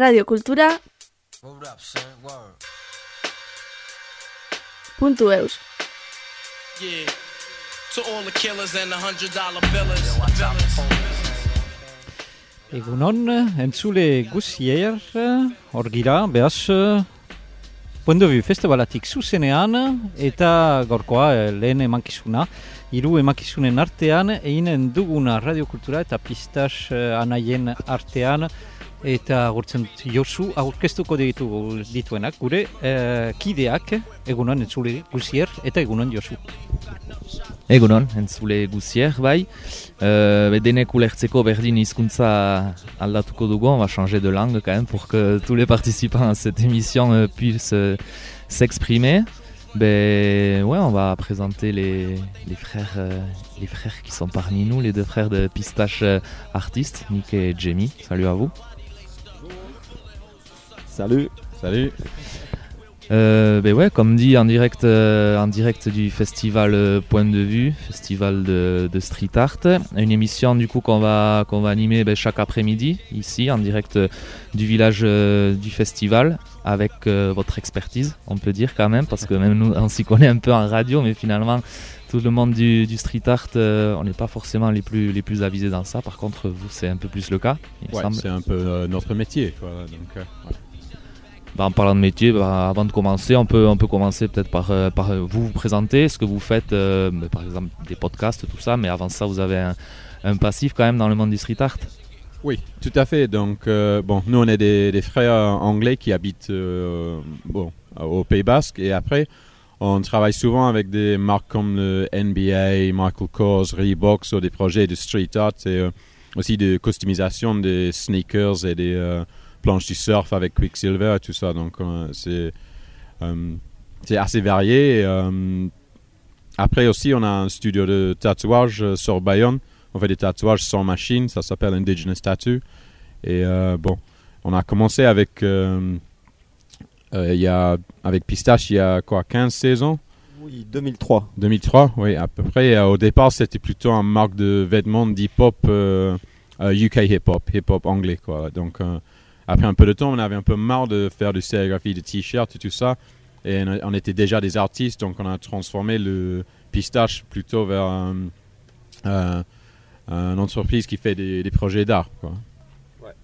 Radio Kultura up, Puntu eus. To all the killers and the hundred dollar billers, billers. Egunon, entzule guzier, hor gira, behaz, Puendo Biu Festivalatik zuzenean eta gorkoa eh, lehen emankizuna, hiru emankizunen artean, einen duguna radiokultura eta pistaz eh, anaien artean, eta gurtzen Josu aurkeztuko ditu dituenak, gure eh, kideak, egunon entzule guzier, eta egunon Josu. Egunon, entzule guzier, bai. Euh, denek ulertzeko berdin hizkuntza aldatuko dugu, on va changer de langue quand même pour que tous les participants à cette émission euh, puissent euh, s'exprimer. Ben ouais, on va présenter les, les frères euh, les frères qui sont parmi nous, les deux frères de Pistache euh, artistes, Nick et Jamie. Salut à vous. Salut. Salut. Euh, ben ouais, comme dit en direct, euh, en direct du festival euh, Point de Vue, festival de, de street art, une émission du coup qu'on va qu'on va animer ben, chaque après-midi ici en direct du village euh, du festival avec euh, votre expertise, on peut dire quand même, parce que même nous on s'y connaît un peu en radio, mais finalement tout le monde du, du street art, euh, on n'est pas forcément les plus les plus avisés dans ça. Par contre, vous c'est un peu plus le cas, Ouais, c'est un peu euh, notre métier. Quoi. Donc, euh, voilà. Bah, en parlant de métier, bah, avant de commencer, on peut, on peut commencer peut-être par, euh, euh, vous vous présenter, ce que vous faites, euh, par exemple des podcasts, tout ça, mais avant ça, vous avez un, passif quand même dans le monde du street art. Oui, tout à fait. Donc, bon, nous, on est des, frères anglais qui habitent bon, au Pays Basque. Et après, on travaille souvent avec des marques comme le NBA, Michael Kors, Reebok, sur des projets de street art et aussi de customisation des sneakers et des planches du surf avec Quicksilver et tout ça. Donc, euh, c'est euh, c'est assez varié. Et, euh, après aussi, on a un studio de tatouage sur Bayonne. On fait des tatouages sans machine, ça s'appelle Indigenous Tattoo. Et bon, on a commencé avec, euh, il y a, avec Pistache il y a quoi, 15 saisons? Oui, 2003. 2003, oui, à peu près. Euh, au départ, c'était plutôt un marque de vêtements d'hip-hop, euh, UK hip-hop, hip-hop anglais, quoi. Donc, après un peu de temps, on avait un peu marre de faire du sérigraphie de t-shirts et tout ça. Et on, était déjà des artistes, donc on a transformé le Pistache plutôt vers un, une entreprise qui fait des, projets d'art.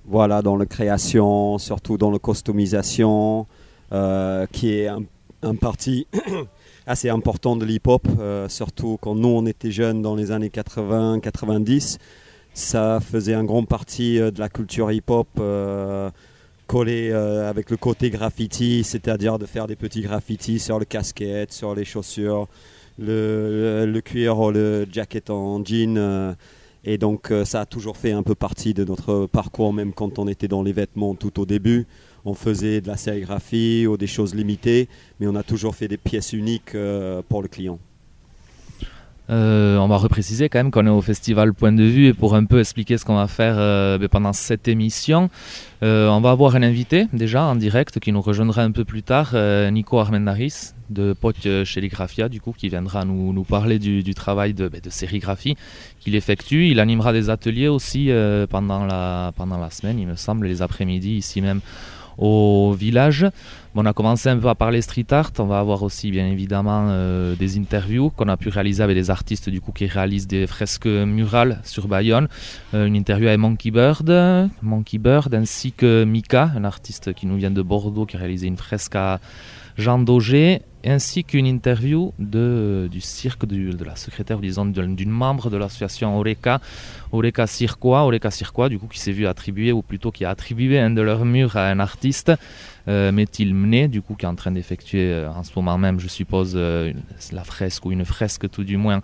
Voilà, dans la création, surtout dans la customisation, euh, qui est un, un parti assez important de l'hip-hop, euh, surtout quand nous on était jeunes dans les années 80-90. Ça faisait un grand partie euh, de la culture hip-hop euh, collé euh, avec le côté graffiti, c'est-à-dire de faire des petits graffitis sur le casquette, sur les chaussures, le, cuir le jacket en jean. euh, et donc ça a toujours fait un peu partie de notre parcours, même quand on était dans les vêtements tout au début. On faisait de la sérigraphie ou des choses limitées, mais on a toujours fait des pièces uniques pour le client. Euh, on va repréciser quand même qu'on est au festival Point de Vue et pour un peu expliquer ce qu'on va faire euh, ben, pendant cette émission, euh, on va avoir un invité déjà en direct qui nous rejoindra un peu plus tard, Nico Armendaris de Poc chez Ligraphia du coup qui viendra nous, parler du, travail de, ben, de sérigraphie qu'il effectue. Il animera des ateliers aussi pendant la semaine, il me semble, les après-midi ici même au village. On a commencé un peu à parler street art. On va avoir aussi bien évidemment euh, des interviews qu'on a pu réaliser avec des artistes du coup qui réalisent des fresques murales sur Bayonne. Euh, une interview avec Monkey Bird, Monkey Bird ainsi que Mika, un artiste qui nous vient de Bordeaux qui a réalisé une fresque à Jean Daugé, ainsi qu'une interview du cirque de la secrétaire, disons, d'une membre de l'association Oreca, Oreca Cirquois, Oreca Cirquois, du coup, qui s'est vu attribuer, ou plutôt qui a attribué un de leurs murs à un artiste, euh, Métil du coup, qui est en train d'effectuer euh, en ce moment même, je suppose, euh, la fresque, ou une fresque tout du moins,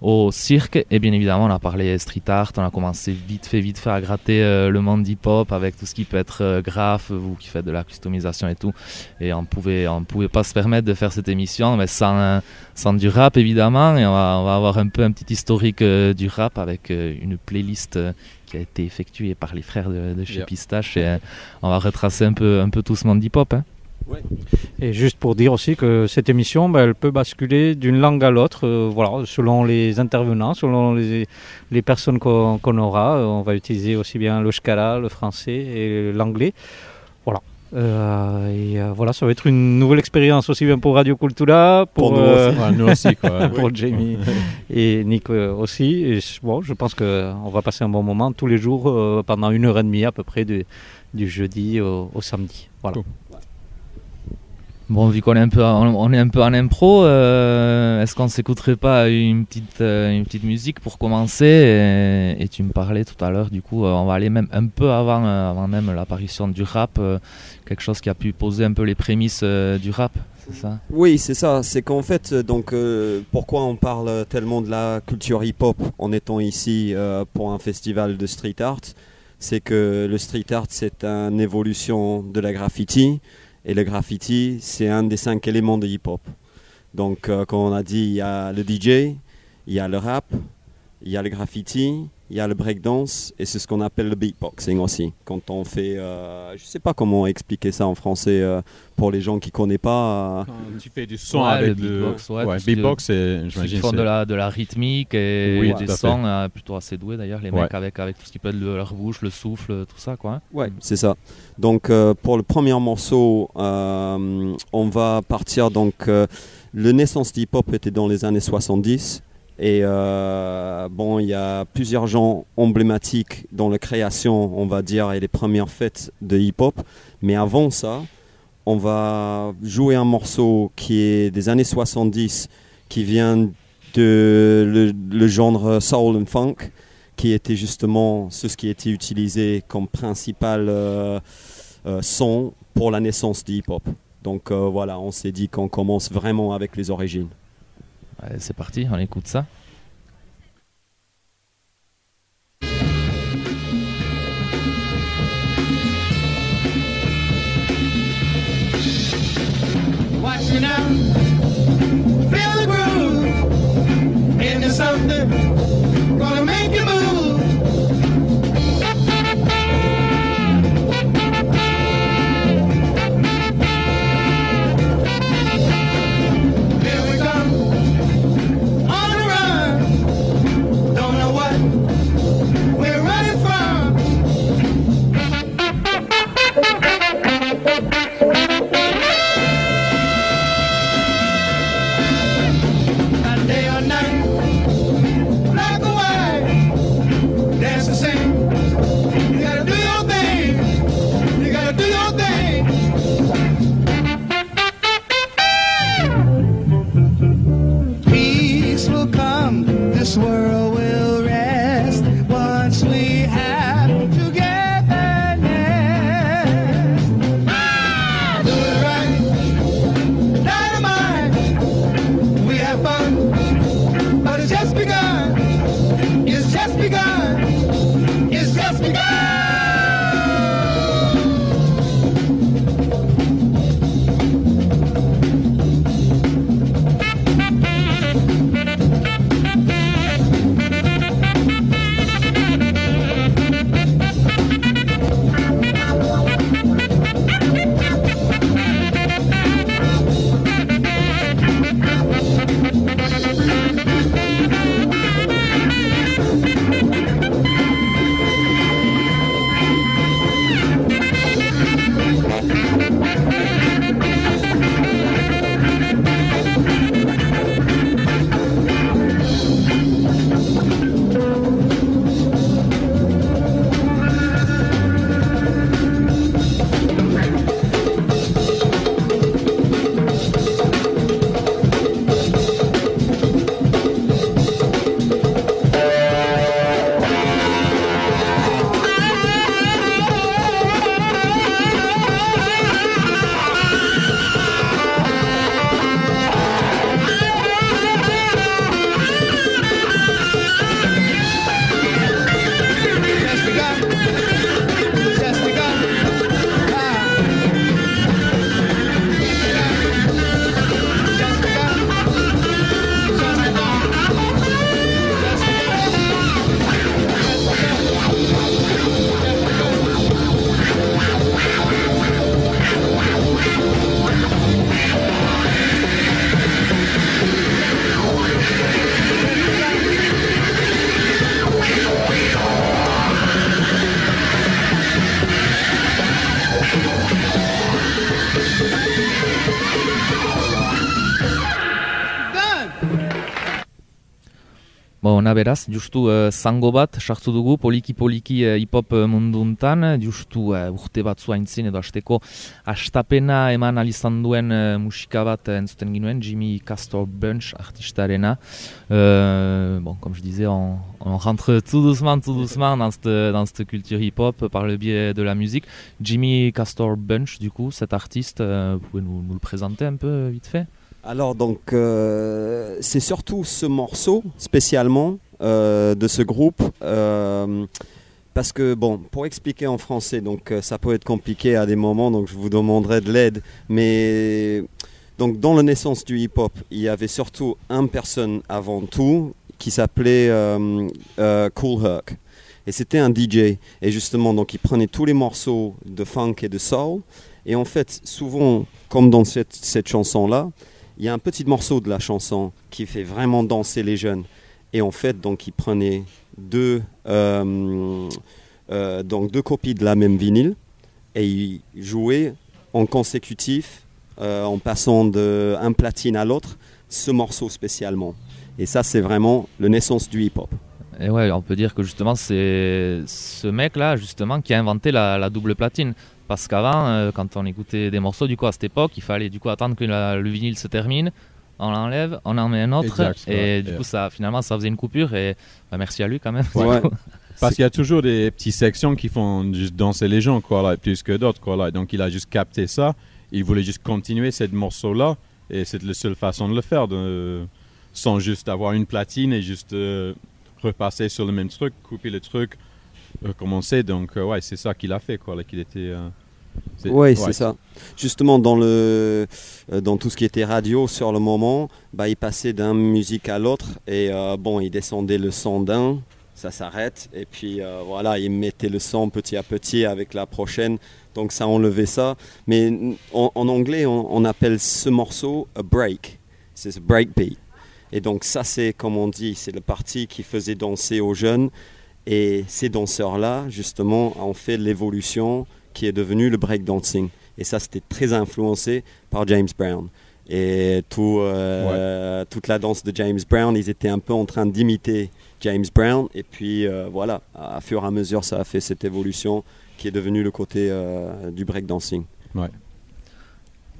au cirque. Et bien évidemment, on a parlé street art, on a commencé vite fait, vite fait à gratter euh, le monde hip-hop avec tout ce qui peut être euh, graphe, vous qui faites de la customisation et tout. Et on pouvait, on pouvait pas se permettre de faire cette émission mais sans, sans du rap évidemment. Et on va, on va avoir un peu un petit historique euh, du rap avec euh, une playlist qui a été effectuée par les frères de, de chez Yeah. Pistache. Et on va retracer un peu, un peu tout ce monde hip-hop. hein. Et juste pour dire aussi que cette émission, ben, elle peut basculer d'une langue à l'autre, euh, voilà, selon les intervenants, selon les, les personnes qu'on aura. Euh, On va utiliser aussi bien le shkara, le français et l'anglais. Euh, et euh, voilà, ça va être une nouvelle expérience aussi bien pour Radio Cultura, pour, Pour nous Ouais, nous aussi, quoi. pour Jamie et Nick aussi. Et bon, je pense qu'on va passer un bon moment tous les jours pendant une heure et demie à peu près du, du jeudi au, au samedi. Voilà. Cool. Bon, vu qu'on est un peu, on est un peu en impro, euh, est-ce qu'on s'écouterait pas une petite, euh, musique pour commencer et, tu me parlais tout à l'heure, du coup, euh, on va aller même un peu avant, avant même l'apparition du rap, quelque chose qui a pu poser un peu les prémices du rap, c'est ça? Oui, c'est ça. C'est qu'en fait, donc, pourquoi on parle tellement de la culture hip-hop en étant ici pour un festival de street art? C'est que le street art, c'est une évolution de la graffiti. Et le graffiti, c'est un des cinq éléments de hip-hop. Donc, euh, comme on a dit, il y a le DJ, il y a le rap, il y a le graffiti, il y a le breakdance, et c'est ce qu'on appelle le beatboxing aussi. Quand on fait, euh, je sais pas comment expliquer ça en français euh, pour les gens qui connaissent pas. euh, Quand tu fais du son Ouais, avec le le beatbox, ouais, tout ce beatbox, c'est, j'imagine, font de la, de la rythmique et Oui, des sons euh, plutôt assez doués d'ailleurs, les Ouais. mecs avec, avec tout ce qui peut être le- leur bouche, le souffle, tout ça quoi. hein. Ouais, c'est ça. Donc euh, pour le premier morceau, euh, on va partir donc euh, le naissance du hip-hop était dans les années 70 et euh, bon, il y a plusieurs gens emblématiques dans la création, on va dire, et les premières fêtes de hip-hop. Mais avant ça, on va jouer un morceau qui est des années 70, qui vient de le, genre soul and funk qui était justement ce qui était utilisé comme principal euh, euh, son pour la naissance du hip-hop. Donc voilà, on s'est dit qu'on commence vraiment avec les origines. Allez, c'est parti, on écoute ça. Watch me now. Feel the groove. Into something. Beraz, justu uh, zango bat sartu dugu poliki-poliki uh, hip-hop uh, munduntan, justu uh, urte bat zuaintzin edo asteko astapena eman alizan duen uh, musika bat entzuten ginuen, Jimmy Castor Bunch artistarena. Euh, bon, comme je disais, on, on rentre tout doucement, tout doucement dans cette, dans cette culture hip-hop par le biais de la musique. Jimmy Castor Bunch, du coup, cet artiste, euh, pouvez nous, nous le présenter un peu vite fait? Alors donc euh, c'est surtout ce morceau spécialement de ce groupe euh, parce que bon pour expliquer en français donc euh, ça peut être compliqué à des moments donc je vous demanderai de l'aide mais donc dans la naissance du hip-hop il y avait surtout une personne avant tout qui s'appelait euh, euh, Cool Herc. Et c'était un DJ et justement donc il prenait tous les morceaux de funk et de soul. Et en fait souvent comme dans cette, cette chanson là il y a un petit morceau de la chanson qui fait vraiment danser les jeunes. Et en fait, donc, il prenait deux, euh, euh, donc deux copies de la même vinyle et il jouait en consécutif, euh, en passant d'un platine à l'autre, ce morceau spécialement. Et ça, c'est vraiment la naissance du hip-hop. Et ouais, on peut dire que justement, c'est ce mec-là, justement, qui a inventé la, double platine. Parce qu'avant, quand on écoutait des morceaux, du coup, à cette époque, il fallait du coup attendre que le vinyle se termine, on l'enlève, on en met un autre, Exact, et du coup, ça, finalement, ça faisait une coupure, et bah, merci à lui quand même. Ouais. Parce qu'il y a toujours des petites sections qui font juste danser les gens, quoi, là, plus que d'autres, quoi, là. Donc il a juste capté ça. Il voulait juste continuer ce morceau-là. Et c'est la seule façon de le faire, de, sans juste avoir une platine et juste euh, repasser sur le même truc, couper le truc, recommencer. Donc euh, ouais, c'est ça qu'il a fait, quoi, là, qu'il était... euh, Oui, c'est ça. Justement, dans, le, euh, dans tout ce qui était radio sur le moment, bah, il passait d'une musique à l'autre et euh, bon, il descendait le son d'un, ça s'arrête et puis euh, voilà, il mettait le son petit à petit avec la prochaine, donc ça enlevait ça. Mais en, en anglais, on, on appelle ce morceau a break, c'est ce breakbeat. Et donc ça, c'est comme on dit, c'est le parti qui faisait danser aux jeunes. Et ces danseurs-là, justement, ont fait l'évolution qui est devenu le breakdancing. Et ça, c'était très influencé par James Brown. Et tout, euh, toute la danse de James Brown, ils étaient un peu en train d'imiter James Brown. Et puis euh, voilà, à fur et à mesure, ça a fait cette évolution qui est devenue le côté euh, du breakdancing.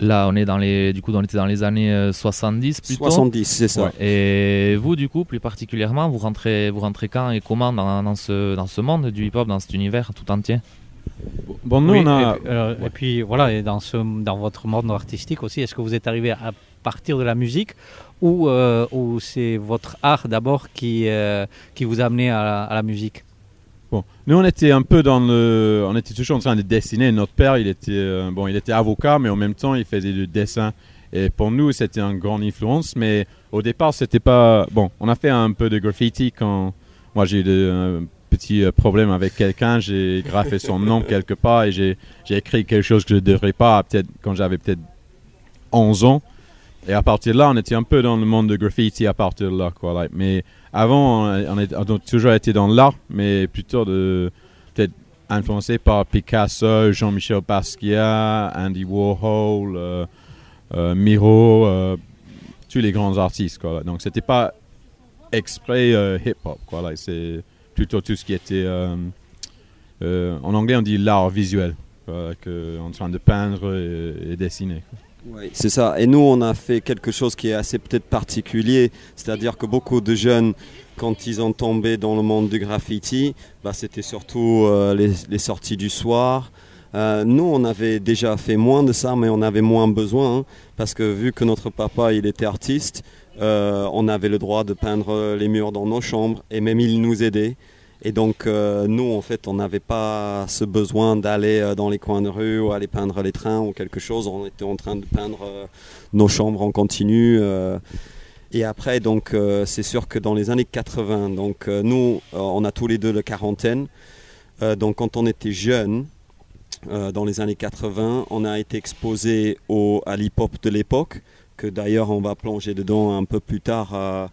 Là, on est dans les, du coup, on était dans les années euh, 70 plutôt. 70, c'est ça. Ouais. Et vous, du coup, plus particulièrement, vous rentrez, vous rentrez quand et comment dans, dans ce, dans ce monde du hip-hop, dans cet univers tout entier? Bon, nous, Oui, on a... et, puis, euh, ouais. et puis voilà, et dans, ce, dans votre monde artistique aussi, est-ce que vous êtes arrivé à partir de la musique ou, euh, ou c'est votre art d'abord qui, euh, qui vous a amené à la, à la musique? Bon, nous on était un peu dans le, on était toujours en train de dessiner. Notre père, il était, euh, bon, il était avocat, mais en même temps, il faisait du dessin. Et pour nous, c'était une grande influence. Mais au départ, c'était pas, bon, on a fait un peu de graffiti quand, moi, j'ai eu petit euh, problème avec quelqu'un. J'ai graffé son nom quelque part et j'ai, écrit quelque chose que je ne devrais pas, peut-être quand j'avais peut-être 11 ans. Et à partir de là, on était un peu dans le monde de graffiti à partir de là, quoi. Mais avant, on, a toujours été dans l'art, mais plutôt de peut-être influencé par Picasso, Jean-Michel Basquiat, Andy Warhol, euh, euh, Miro, tous les grands artistes, quoi. Donc c'était pas exprès hip-hop, quoi. C'est plutôt tout ce qui était euh, euh, en anglais on dit l'art visuel, euh, en train de peindre et, dessiner. Oui, c'est ça. Et nous, on a fait quelque chose qui est assez peut-être particulier, c'est-à-dire que beaucoup de jeunes, quand ils ont tombé dans le monde du graffiti, bah, c'était surtout les, sorties du soir. Nous, on avait déjà fait moins de ça, mais on avait moins besoin, hein, parce que vu que notre papa, il était artiste, euh, on avait le droit de peindre les murs dans nos chambres, et même il nous aidait. Et donc, euh, nous, en fait, on n'avait pas ce besoin d'aller euh, dans les coins de rue ou aller peindre les trains ou quelque chose. On était en train de peindre nos chambres en continu. et après, donc, c'est sûr que dans les années 80, donc, nous, on a tous les deux la quarantaine. Donc, quand on était jeunes, euh, dans les années 80, on a été exposé au, à l'hip-hop de l'époque, que d'ailleurs, on va plonger dedans un peu plus tard. euh,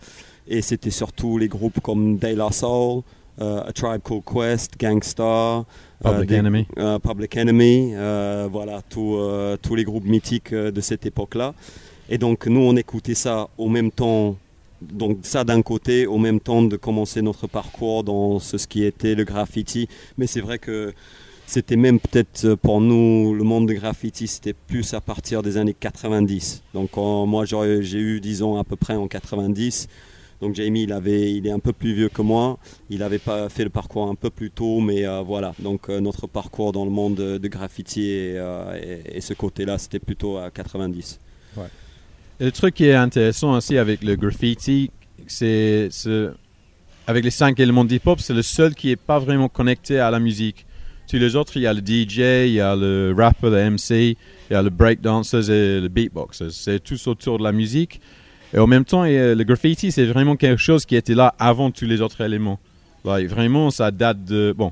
et c'était surtout les groupes comme De La Soul, euh, A Tribe Called Quest, Gangstar, Public des- Enemy. euh, Public Enemy, voilà, tout, tous les groupes mythiques de cette époque-là. Et donc, nous, on écoutait ça au même temps donc ça d'un côté, au même temps de commencer notre parcours dans ce, ce qui était le graffiti. Mais c'est vrai que c'était même peut-être euh, pour nous, le monde de graffiti, c'était plus à partir des années 90. Donc moi, j'ai eu 10 ans à peu près en 90. Donc Jamie, il, avait, il est un peu plus vieux que moi. Il avait pas fait le parcours un peu plus tôt, mais euh, voilà. Donc euh, notre parcours dans le monde de, graffiti et, ce côté-là, c'était plutôt à 90. Ouais. le truc qui est intéressant aussi avec le graffiti, c'est avec les cinq éléments d'hip-hop, c'est le seul qui n'est pas vraiment connecté à la musique. Tous les autres, il y a le DJ, il y a le rapper, le MC, il y a le breakdancers et le beatboxers. C'est tous autour de la musique. Et en même temps, le graffiti, c'est vraiment quelque chose qui était là avant tous les autres éléments. vraiment, ça date de... Bon,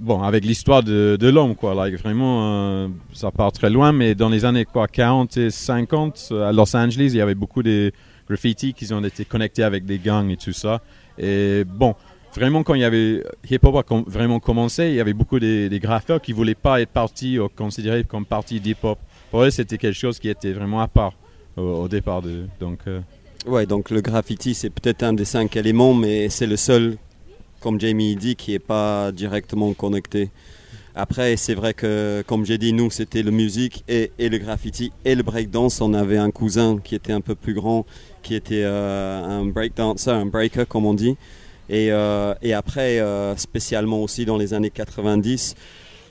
bon avec l'histoire de, de l'homme, quoi. vraiment, euh, ça part très loin, mais dans les années quoi, 40 et 50, à Los Angeles, il y avait beaucoup de graffiti qui ont été connectés avec des gangs et tout ça. Et bon, vraiment, quand il y avait hip-hop a vraiment commencé, il y avait beaucoup des, graffeurs qui ne voulaient pas être partis ou considérés comme partie d'hip-hop. Pour eux, c'était quelque chose qui était vraiment à part au, départ. De, donc, euh. Ouais, donc le graffiti, c'est peut-être un des cinq éléments, mais c'est le seul, comme Jamie dit, qui n'est pas directement connecté. Après, c'est vrai que, comme j'ai dit, nous, c'était le musique et, et, le graffiti et le breakdance. On avait un cousin qui était un peu plus grand, qui était euh, un breakdancer, un breaker, comme on dit. Et, euh, et après, euh, spécialement aussi dans les années 90,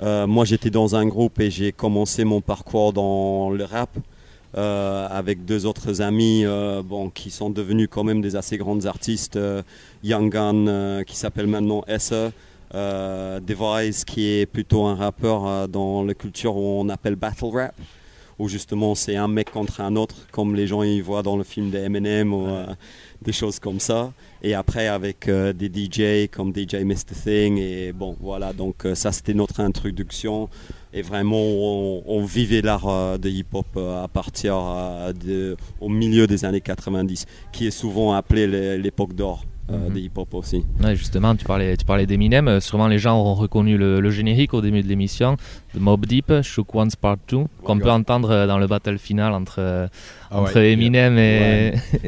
euh, moi j'étais dans un groupe et j'ai commencé mon parcours dans le rap. avec deux autres amis bon, qui sont devenus quand même des assez grandes artistes. Young Gun qui s'appelle maintenant SE, Device qui est plutôt un rappeur dans la culture où on appelle battle rap où justement c'est un mec contre un autre, comme les gens y voient dans le film de Eminem ou des choses comme ça. Et après avec euh, des DJ comme DJ Mr. Thing. Et bon, voilà, donc euh, ça c'était notre introduction. Et vraiment, on, vivait l'art euh, de hip-hop à partir au milieu des années 90, qui est souvent appelé l'époque d'or. Euh, mhm. hip-hop aussi. justement, tu parlais, tu parlais d'Eminem. Euh, sûrement, les gens auront reconnu le, générique au début de l'émission de Mob Deep, Shook One's Part 2, qu'on peut entendre euh, dans le battle final entre, ah entre Eminem et,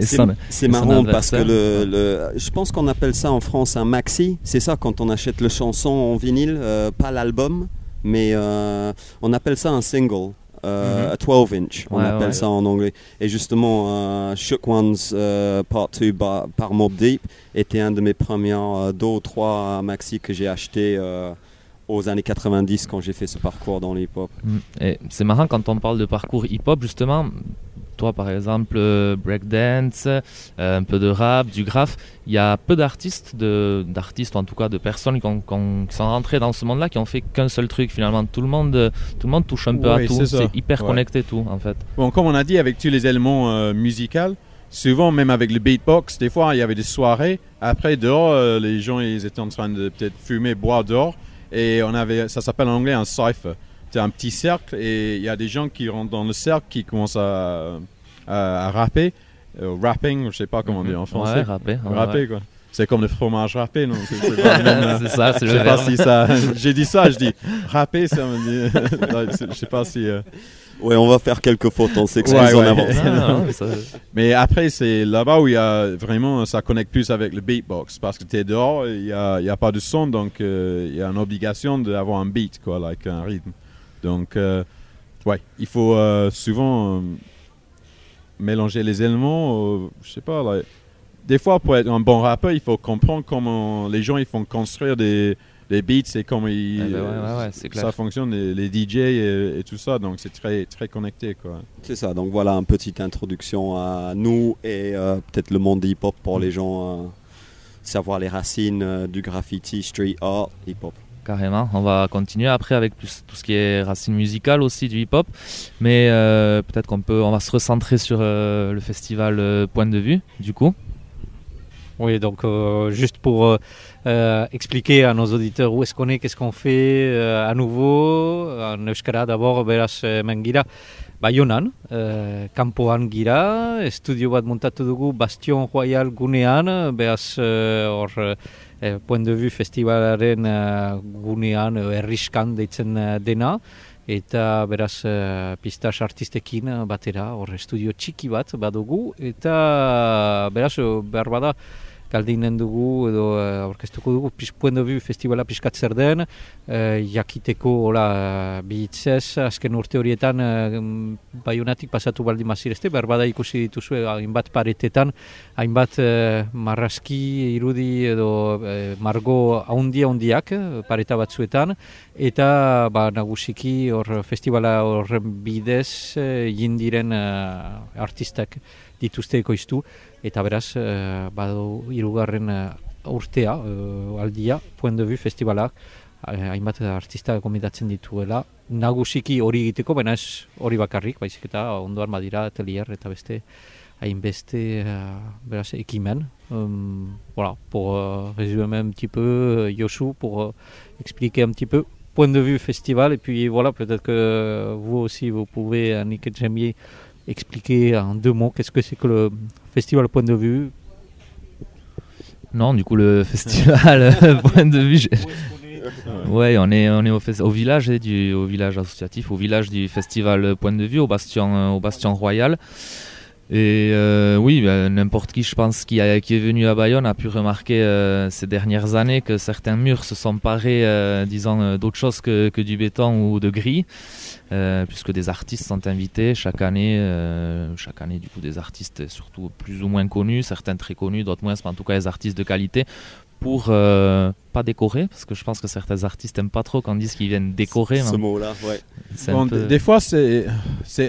C'est marrant parce que le, je pense qu'on appelle ça en France un maxi. C'est ça quand on achète le chanson en vinyle, pas l'album, mais on appelle ça un single. Euh, 12 mhm. inch, on appelle ça en anglais. Et justement, uh, Shook Ones uh, Part 2 par, Mob Deep était un de mes premiers uh, deux ou trois maxi que j'ai acheté aux années 90 quand j'ai fait ce parcours dans l'hip-hop. Mm. Et c'est marrant quand on parle de parcours hip-hop, justement, toi par exemple, euh, breakdance, euh, un peu de rap, du graphe, il y a peu d'artistes, d'artistes en tout cas de personnes qui, sont rentrées dans ce monde-là, qui ont fait qu'un seul truc finalement. Tout le monde, tout le monde touche un peu à tout, c'est hyper connecté tout en fait. Bon, comme on a dit, avec tous les éléments euh, musicaux, souvent même avec le beatbox, des fois il y avait des soirées, après dehors, les gens ils étaient en train de peut-être fumer, boire dehors, et on avait, ça s'appelle en anglais un cypher c'est un petit cercle et il y a des gens qui rentrent dans le cercle qui commencent à, à, rapper. Euh, rapping, je sais pas comment on dit en français. Ouais, rapper. rapper quoi. C'est comme le fromage râpé, non C'est ça, c'est Je sais pas si ça. J'ai dit ça, je dis rapper, ça me dit. je sais pas si. Euh, ouais, on va faire quelques fautes, on s'excuse ouais, en avance. Mais après, c'est là-bas où il y a vraiment, ça connecte plus avec le beatbox. Parce que tu es dehors, il n'y a, y a, pas de son, donc euh, il y a une obligation d'avoir un beat, quoi, like un rythme. Donc, euh, ouais, il faut euh, souvent euh, mélanger les éléments. je sais pas, des fois, pour être un bon rappeur, il faut comprendre comment les gens ils font construire des, des beats et comment ils, eh ben ça fonctionne, les, DJ et, tout ça. Donc, c'est très, très connecté. quoi. C'est ça. Donc, voilà une petite introduction à nous et peut-être le monde hip-hop pour les gens savoir les racines du graffiti, street art, hip-hop carrément. On va continuer après avec tout ce qui est racine musicale aussi du hip-hop. Mais euh, peut-être qu'on peut, on va se recentrer sur euh, le festival euh, Point de vue, du coup. Oui, donc juste pour expliquer à nos auditeurs où est-ce qu'on est, qu'est-ce qu'on fait à nouveau. En Euskara d'abord, beraz mengira. Baionan, kanpoan gira, estudio bat montatu dugu Bastion Royal gunean, e, Point de Vue festivalaren uh, gunean, uh, erriskan deitzen uh, dena, eta beraz uh, pistas artistekin batera, hor estudio txiki bat badugu, eta beraz behar bada, galdinen dugu edo uh, aurkeztuko dugu. Puendo Biu Festivala piskat zer den. Uh, jakiteko hola uh, bihitzez. Azken urte horietan uh, baiunatik pasatu baldi mazirezte berbada ikusi dituzue hainbat paretetan hainbat uh, marraski irudi edo uh, margo haundia haundiak pareta batzuetan. Eta ba, nagusiki hor festivala horren bidez uh, jindiren uh, artistak dituzte ekoiztu. Eta beraz uh, badu hirugarren uh, urtea uh, aldia Point de Vue festivalak hainbat artista gomendatzen dituela. Nagusiki hori egiteko baina ez hori bakarrik baizik eta ondoan badira atelier eta beste hainbeste uh, beraz ekimen. Um, voilà, pour uh, résumer un petit peu Yosu pour uh, expliquer un petit peu Point de Vue festival. Et puis voilà peut-être que vous aussi vous pouvez Annick et Jamie expliquer en deux mots qu'est-ce que c'est que le festival Point de Vue? Non, du coup, le festival Point de Vue. Ouais, on est, on est au, village, du, au village associatif, au village du festival Point de Vue, au Bastion, au Bastion Royal. Et euh, oui, ben, n'importe qui, je pense, qui, est venu à Bayonne a pu remarquer euh, ces dernières années que certains murs se sont parés, euh, disons, d'autre chose que, du béton ou de gris, puisque des artistes sont invités chaque année, chaque année, du coup, des artistes surtout plus ou moins connus, certains très connus, d'autres moins, mais en tout cas des artistes de qualité, pour euh, pas décorer, parce que je pense que certains artistes n'aiment pas trop quand on dit qu'ils viennent décorer. Ce mot-là, ouais. Bon, peu... Des fois, c'est,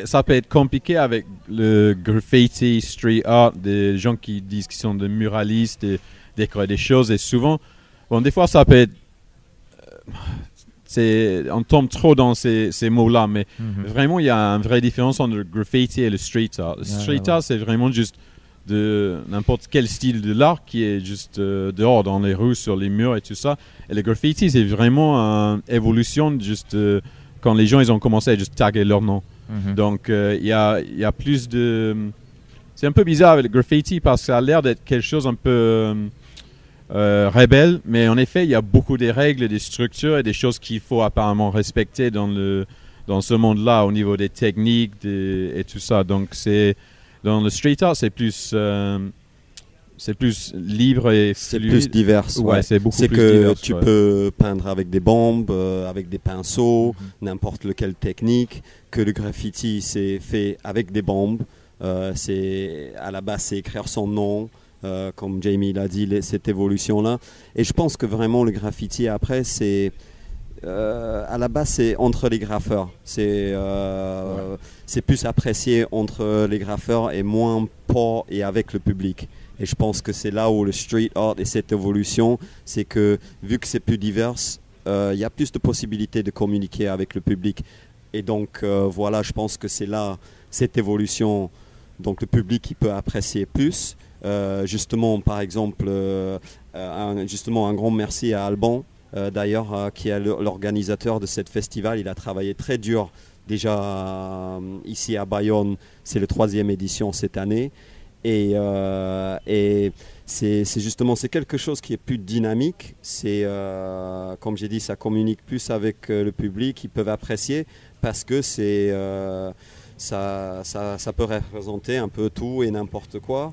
ça peut être compliqué avec le graffiti, street art, des gens qui disent qu'ils sont des muralistes et décorer des choses. Et souvent, bon, des fois, ça peut être. C'est, on tombe trop dans ces, ces mots-là, mais mm -hmm. vraiment, il y a une vraie différence entre le graffiti et le street art. Le street art, ouais. c'est vraiment juste de n'importe quel style de l'art qui est juste euh, dehors dans les rues, sur les murs et tout ça. Et le graffiti, c'est vraiment une évolution juste euh, quand les gens ils ont commencé à juste taguer leur nom. Mm -hmm. Donc il euh, y, a, y, a, plus de... C'est un peu bizarre avec le graffiti parce que ça a l'air d'être quelque chose un peu rebelle, mais en effet, il y a beaucoup de règles, des structures et des choses qu'il faut apparemment respecter dans, le, dans ce monde-là au niveau des techniques des, et tout ça. Donc c'est dans le street art, c'est plus, euh, c'est plus libre et c'est plus divers. Ouais, ouais. c'est beaucoup plus que divers, tu ouais. peux peindre avec des bombes, euh, avec des pinceaux, -hmm. n'importe lequel technique. Que le graffiti, c'est fait avec des bombes. Euh, c'est à la base, c'est écrire son nom. Euh, comme Jamie l'a dit, les, cette évolution-là. Et je pense que vraiment le graffiti après, c'est euh, à la base, c'est entre les graffeurs. C'est euh, ouais. plus apprécié entre les graffeurs et moins pour et avec le public. Et je pense que c'est là où le street art et cette évolution, c'est que vu que c'est plus divers, il euh, y a plus de possibilités de communiquer avec le public. Et donc voilà, je pense que c'est là cette évolution. Donc le public il peut apprécier plus. justement, par exemple, un, justement un grand merci à Alban d'ailleurs, euh, qui est l'organisateur de ce festival. Il a travaillé très dur déjà euh, ici à Bayonne. C'est la troisième édition cette année. Et, c'est justement c'est quelque chose qui est plus dynamique. Comme j'ai dit, ça communique plus avec le public. Ils peuvent apprécier parce que ça, peut représenter un peu tout et n'importe quoi.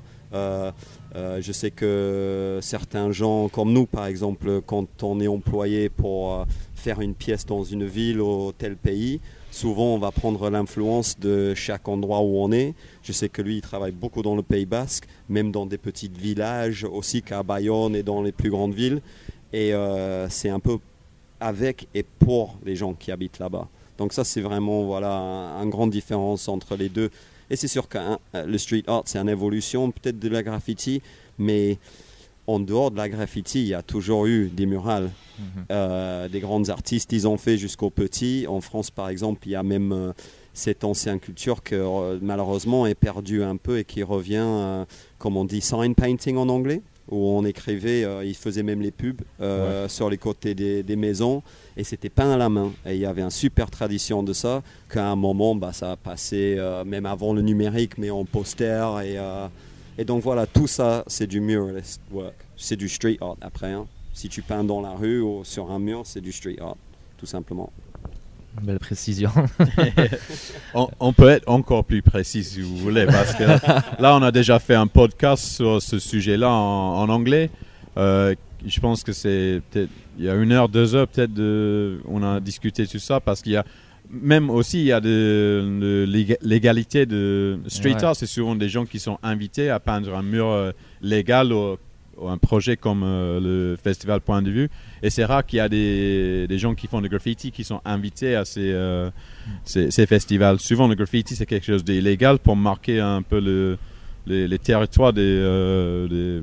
Euh, je sais que certains gens comme nous, par exemple, quand on est employé pour euh, faire une pièce dans une ville ou tel pays, souvent on va prendre l'influence de chaque endroit où on est. Je sais que lui, il travaille beaucoup dans le Pays Basque, même dans des petits villages, aussi qu'à Bayonne et dans les plus grandes villes. Et euh, c'est un peu avec et pour les gens qui habitent là-bas. Donc ça, c'est vraiment voilà, une un grande différence entre les deux. Et c'est sûr que hein, le street art, c'est une évolution peut-être de la graffiti, mais en dehors de la graffiti, il y a toujours eu des murales. Mm -hmm. euh, des grandes artistes, ils ont fait jusqu'aux petits. En France, par exemple, il y a même euh, cette ancienne culture que euh, malheureusement est perdue un peu et qui revient, euh, comme on dit, sign painting en anglais où on écrivait, euh, ils faisaient même les pubs euh, ouais. sur les côtés des, des maisons et c'était peint à la main. Et il y avait une super tradition de ça, qu'à un moment, bah, ça a passé euh, même avant le numérique, mais en poster. Et, et donc voilà, tout ça, c'est du muralist work. C'est du street art après. Hein. Si tu peins dans la rue ou sur un mur, c'est du street art, tout simplement. Belle précision. on, on peut être encore plus précis si vous voulez, parce que là, on a déjà fait un podcast sur ce sujet-là en, en anglais. Euh, je pense que c'est peut-être il y a une heure, deux heures peut-être, de, on a discuté sur ça, parce qu'il y a même aussi il y a de, de lég- l'égalité de street Ouais. art. C'est souvent des gens qui sont invités à peindre un mur euh, légal ou, ou un projet comme euh, le festival Point de Vue. Et c'est rare qu'il y a des, des gens qui font du graffiti qui sont invités à ces, euh, ces, ces festivals. Souvent, le graffiti, c'est quelque chose d'illégal pour marquer un peu le, les, les territoires des, euh, des-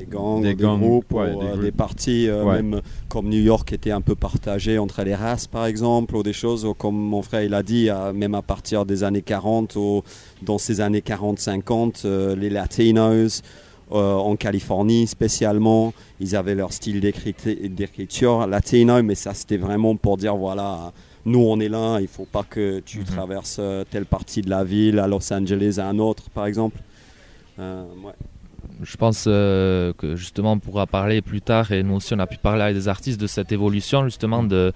Des gangs, Des groupes, ouais, ou, des euh, des parties, euh, Ouais. même comme New York était un peu partagé entre les races par exemple, ou des choses, ou comme mon frère il a dit, même à partir des années 40, ou dans ces années 40-50, euh, les Latinos, euh, en Californie spécialement, ils avaient leur style d'écrit- d'écriture latino, mais ça c'était vraiment pour dire voilà, nous on est là, il faut pas que tu Mhm. traverses euh, telle partie de la ville, à Los Angeles à un autre par exemple. Euh, ouais. Je pense euh, que justement on pourra parler plus tard et nous aussi on a pu parler avec des artistes de cette évolution justement de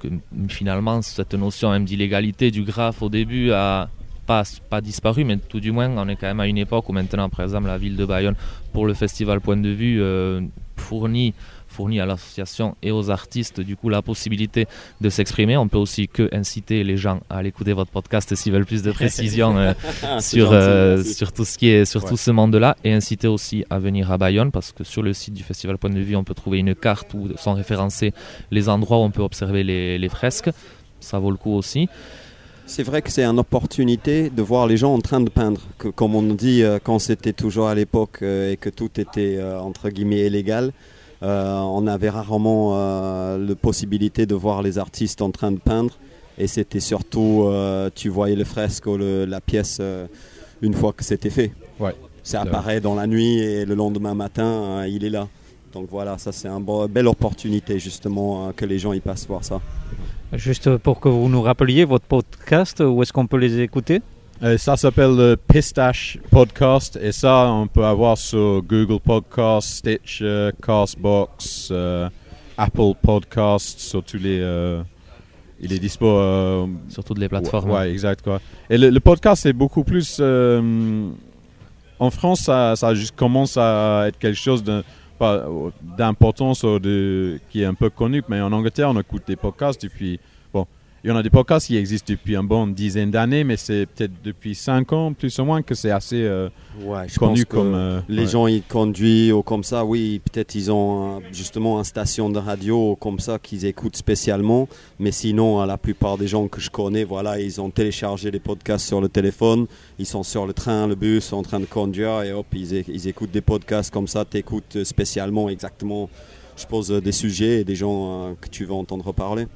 que finalement cette notion même d'illégalité du graphe au début a pas, pas disparu mais tout du moins on est quand même à une époque où maintenant par exemple la ville de Bayonne pour le festival Point de Vue euh, fournit fournit à l'association et aux artistes du coup la possibilité de s'exprimer. On peut aussi que inciter les gens à aller écouter votre podcast s'ils veulent plus de précisions euh, sur, euh, sur tout ce qui est sur Ouais. tout ce monde-là et inciter aussi à venir à Bayonne parce que sur le site du Festival Point de Vue on peut trouver une carte où sont référencés les endroits où on peut observer les, les fresques. Ça vaut le coup aussi. C'est vrai que c'est une opportunité de voir les gens en train de peindre. Que, comme on dit, euh, quand c'était toujours à l'époque euh, et que tout était euh, entre guillemets illégal, on avait rarement la possibilité de voir les artistes en train de peindre. Et c'était surtout, tu voyais le fresque ou le- la pièce une fois que c'était fait. Ouais. Ça apparaît dans la nuit et le lendemain matin, il est là. Donc voilà, ça c'est une belle opportunité justement que les gens y passent voir ça. Juste pour que vous nous rappeliez votre podcast, où est-ce qu'on peut les écouter? Euh, ça s'appelle le Pistache Podcast et ça, on peut avoir sur Google Podcast, Stitch, euh, Castbox, euh, Apple Podcast, sur tous les. euh, il est dispo. euh, sur toutes les plateformes. Ouais, ouais, exact quoi. Et le, le podcast c'est beaucoup plus. euh, en France, ça, ça juste commence à être quelque chose de pas d'importance ou de qui est un peu connu, mais en Angleterre, on écoute des podcasts depuis. Il y en a des podcasts qui existent depuis une bonne dizaine d'années, mais c'est peut-être depuis 5 ans, plus ou moins, que c'est assez euh, Ouais, je connu pense comme. euh, Les ouais. gens ils conduisent ou comme ça, oui, peut-être ils ont euh, justement une station de radio ou comme ça qu'ils écoutent spécialement. Mais sinon, la plupart des gens que je connais, voilà, ils ont téléchargé des podcasts sur le téléphone. Ils sont sur le train, le bus, en train de conduire et hop, ils, ils écoutent des podcasts comme ça. T'écoutes spécialement exactement, je pose euh, des sujets et des gens euh, que tu veux entendre parler.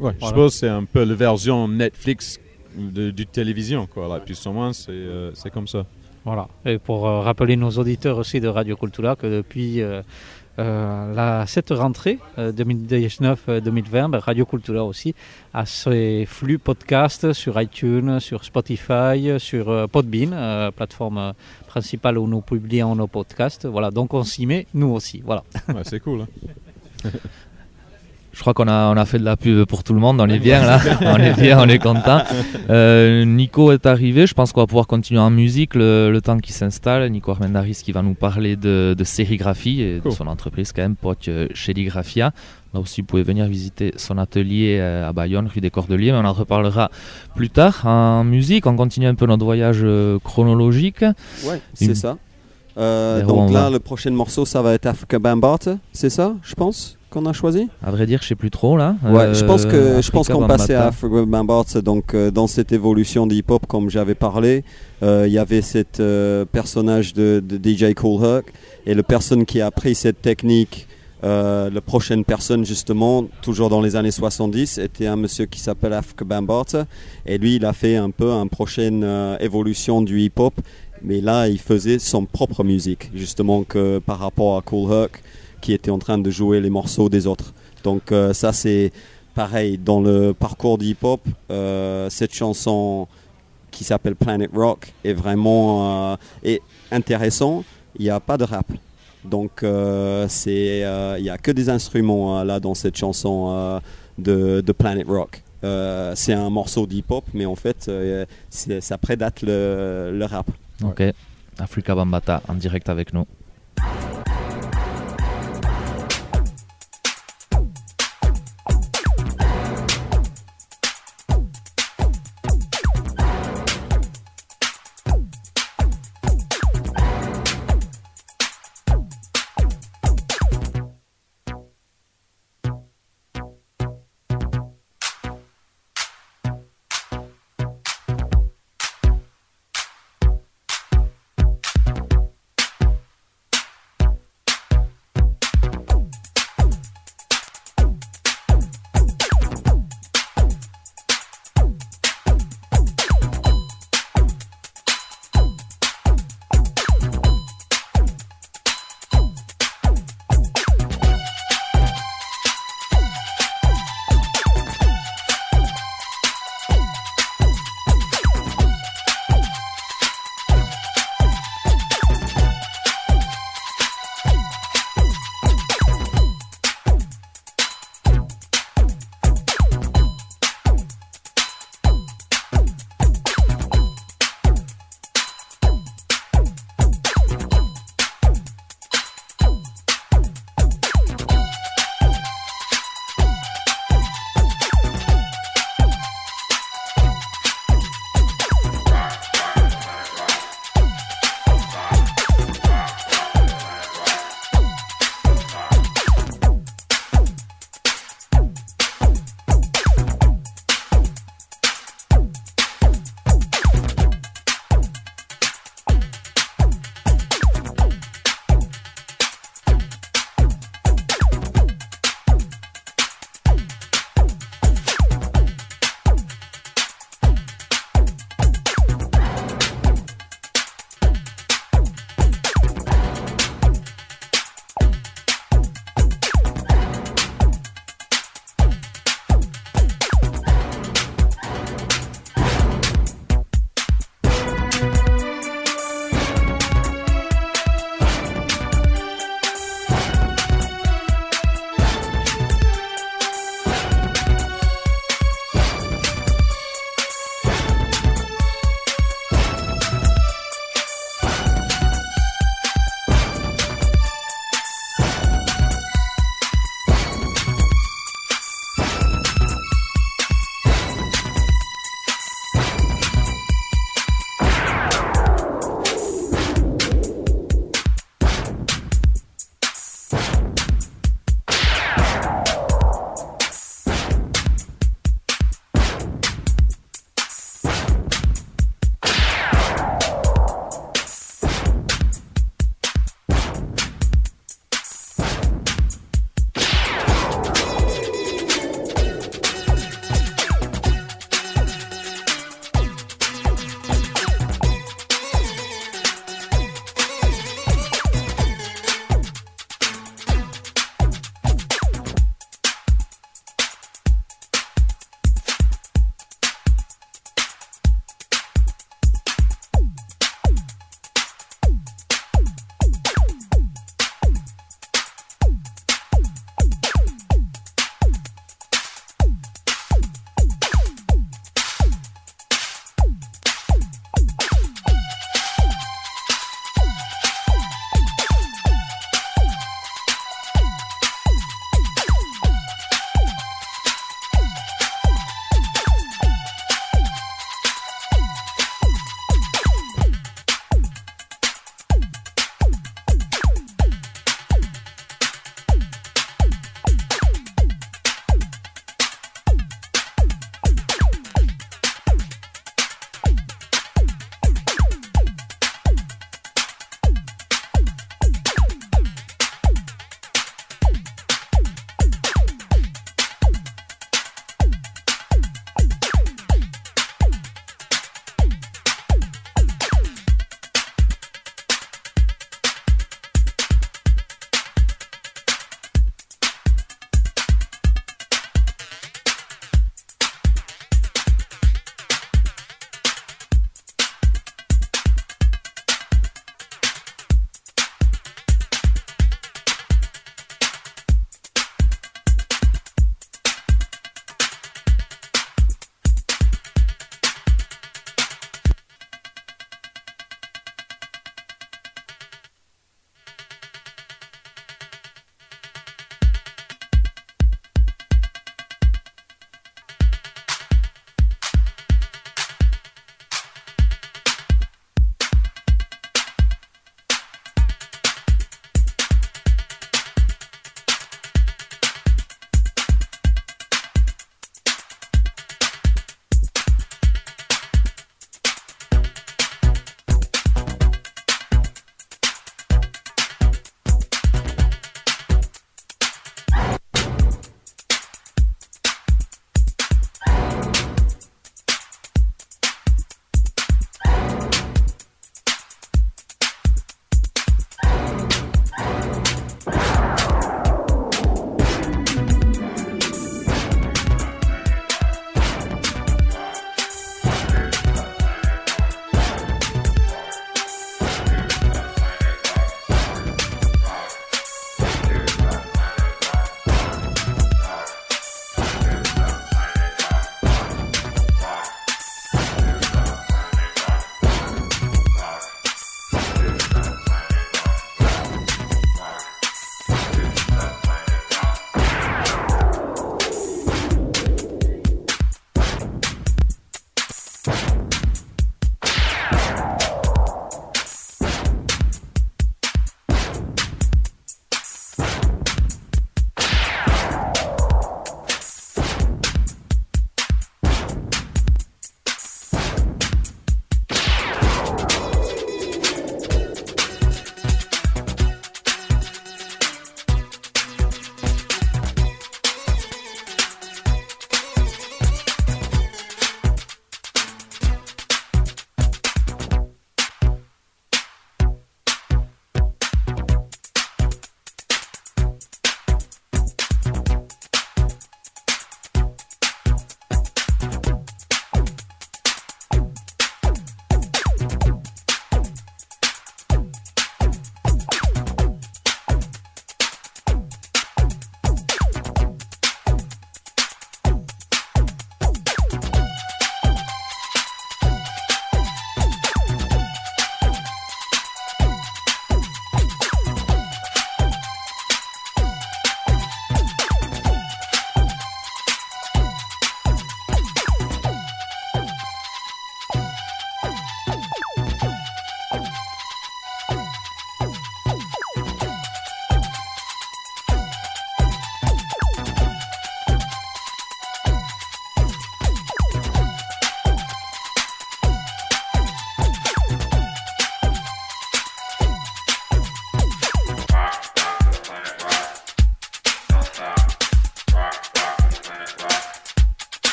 Ouais, je Voilà. que c'est un peu la version Netflix de, du télévision, quoi. Là, plus ou moins, c'est euh, c'est comme ça. Voilà. Et pour euh, rappeler nos auditeurs aussi de Radio Cultura que depuis euh, euh, la, cette rentrée euh, 2019-2020, ben, Radio Cultura aussi a ses flux podcasts sur iTunes, sur Spotify, sur euh, Podbean, euh, plateforme euh, principale où nous publions nos podcasts. Voilà, donc on s'y met, nous aussi. Voilà. Ouais, c'est cool. hein. Je crois qu'on a, on a fait de la pub pour tout le monde, on est bien là, on est bien, on est content. Euh, Nico est arrivé, je pense qu'on va pouvoir continuer en musique le, le temps qu'il s'installe. Nico Armendaris qui va nous parler de, de sérigraphie et Cool. de son entreprise quand même, Poc Sérigraphia. Là aussi, vous pouvez venir visiter son atelier euh, à Bayonne, rue des Cordeliers, mais on en reparlera plus tard. En musique, on continue un peu notre voyage euh, chronologique. Ouais, Une- c'est ça. Euh, donc on là, va le prochain morceau, ça va être Africa Bambata, c'est ça, je pense, qu'on a choisi? À vrai dire, je sais plus trop là. Ouais, je pense Euh, que je pense qu'on passait à. Africa Bambata. Donc euh, dans cette évolution de hip-hop, comme j'avais parlé, euh, il y avait cet euh, personnage de, de DJ Cool Herc et le personne qui a pris cette technique. Euh, la prochaine personne justement, toujours dans les années 70, était un monsieur qui s'appelle Africa Bambata et lui il a fait un peu une prochaine euh, évolution du hip-hop, mais là il faisait son propre musique justement que par rapport à Cool Herc qui était en train de jouer les morceaux des autres. Donc euh, ça c'est pareil dans le parcours du hip-hop. euh, cette chanson qui s'appelle Planet Rock est vraiment euh, est intéressant. Il n'y a pas de rap. Donc c'est il n'y a que des instruments là dans cette chanson de, de Planet Rock. c'est un morceau d'hip-hop, mais en fait, ça prédate le, le rap. Ok. Africa Bambata en direct avec nous.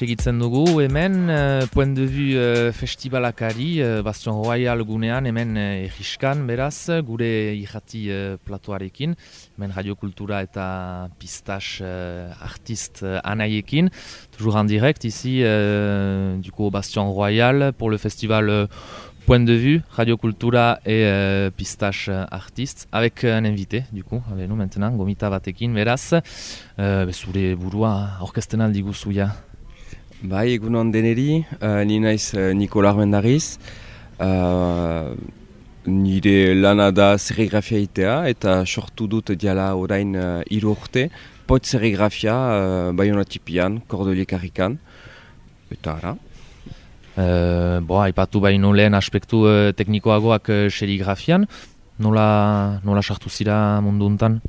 Segitzen dugu hemen, uh, point de vue uh, festivalakari, uh, Bastion Royal gunean, hemen uh, egiskan beraz, gure irrati uh, platoarekin, hemen radiokultura eta pistache uh, artist uh, anaiekin, toujours en direct ici, uh, du coup Bastion Royal, pour le festival uh, Point de vue, Radio Cultura et euh, Pistache Artistes, avec un invité, du coup, avec nous maintenant, Gomita Batekin, beraz, euh, zure burua orkesten aldi guzuia. Bai, egunon deneri, uh, ni naiz uh, Nikola Armendariz. Uh, nire lana da serigrafia itea eta sortu dut diala orain uh, hiru urte. Pot serigrafia uh, Bayonatipian, Cordelier Karrikan. Eta ara. Uh, bo, aipatu baino lehen aspektu uh, teknikoagoak uh, serigrafian, nola, nola sartu zira mundu untan?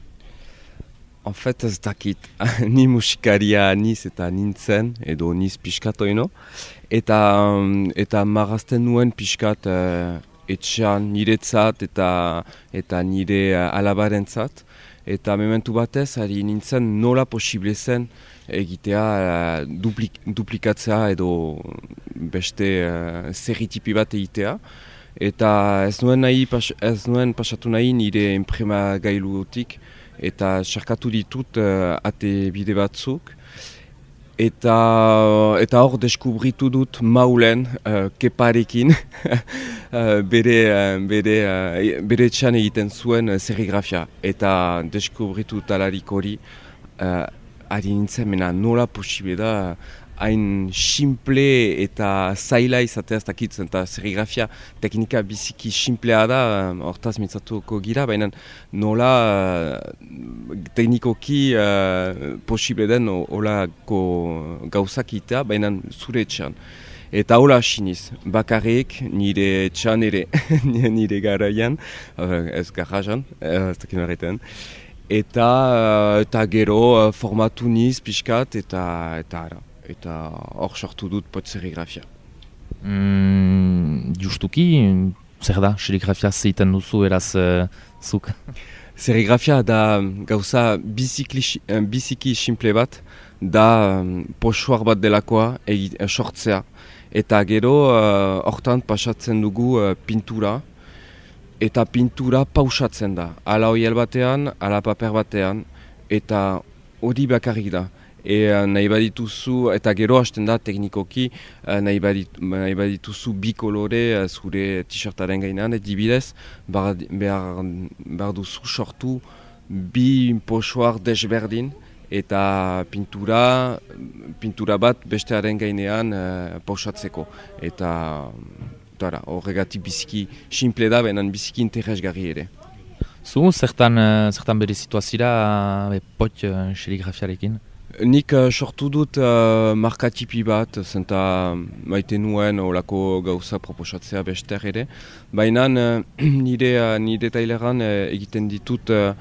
En fait, ez dakit, ni musikaria niz eta nintzen, edo niz piskatoino. Eta, um, eta marazten nuen piskat uh, etxean niretzat eta, eta nire uh, alabarentzat. Eta mementu batez, ari nintzen nola posible zen egitea uh, duplik, duplikatzea edo beste uh, zerritipi bat egitea. Eta ez nuen, nahi, pas, ez nuen pasatu nahi nire imprema gailutik eta sarkatu ditut uh, ate bide batzuk. Eta, eta hor deskubritu dut maulen uh, keparekin uh, bere, uh, bere, uh, bere txan egiten zuen serigrafia. Eta deskubritu talarik hori uh, ari nintzen mena nola posible da hain simple eta zaila izatea ez dakitzen eta serigrafia teknika biziki simplea da hortaz mitzatuko gira, baina nola uh, teknikoki uh, posible den olako gauzak itea, baina zure etxan. Eta hola siniz, bakarrik nire txan ere, nire garaian, uh, ez garrajan, ez dakin horretan, eta, eta gero formatu niz pixkat eta, eta ara eta hor sortu dut pot serigrafia. Mm, justuki, zer da, serigrafia zeiten duzu eraz uh, zuk? Serigrafia da gauza bizikli, biziki simple bat, da um, posuar bat delakoa egi, sortzea. Eta gero hortan uh, pasatzen dugu uh, pintura, eta pintura pausatzen da. Ala oiel batean, ala paper batean, eta hori bakarrik da. E, nahi badituzu, eta gero hasten da teknikoki, nahi, badit, nahi badituzu bi kolore zure t-shirtaren gainean, et dibidez, behar, behar duzu sortu bi posoar desberdin, eta pintura, pintura bat bestearen gainean uh, pausatzeko. Eta horregatik biziki simple da, benan biziki interesgarri ere. Zu, zertan, zertan bere situazira be, pot uh, serigrafiarekin? Nik uh, sortu dut uh, markatipi bat, zenta maite nuen olako gauza proposatzea bester ere. Baina uh, nire, nire taileran egiten ditut uh,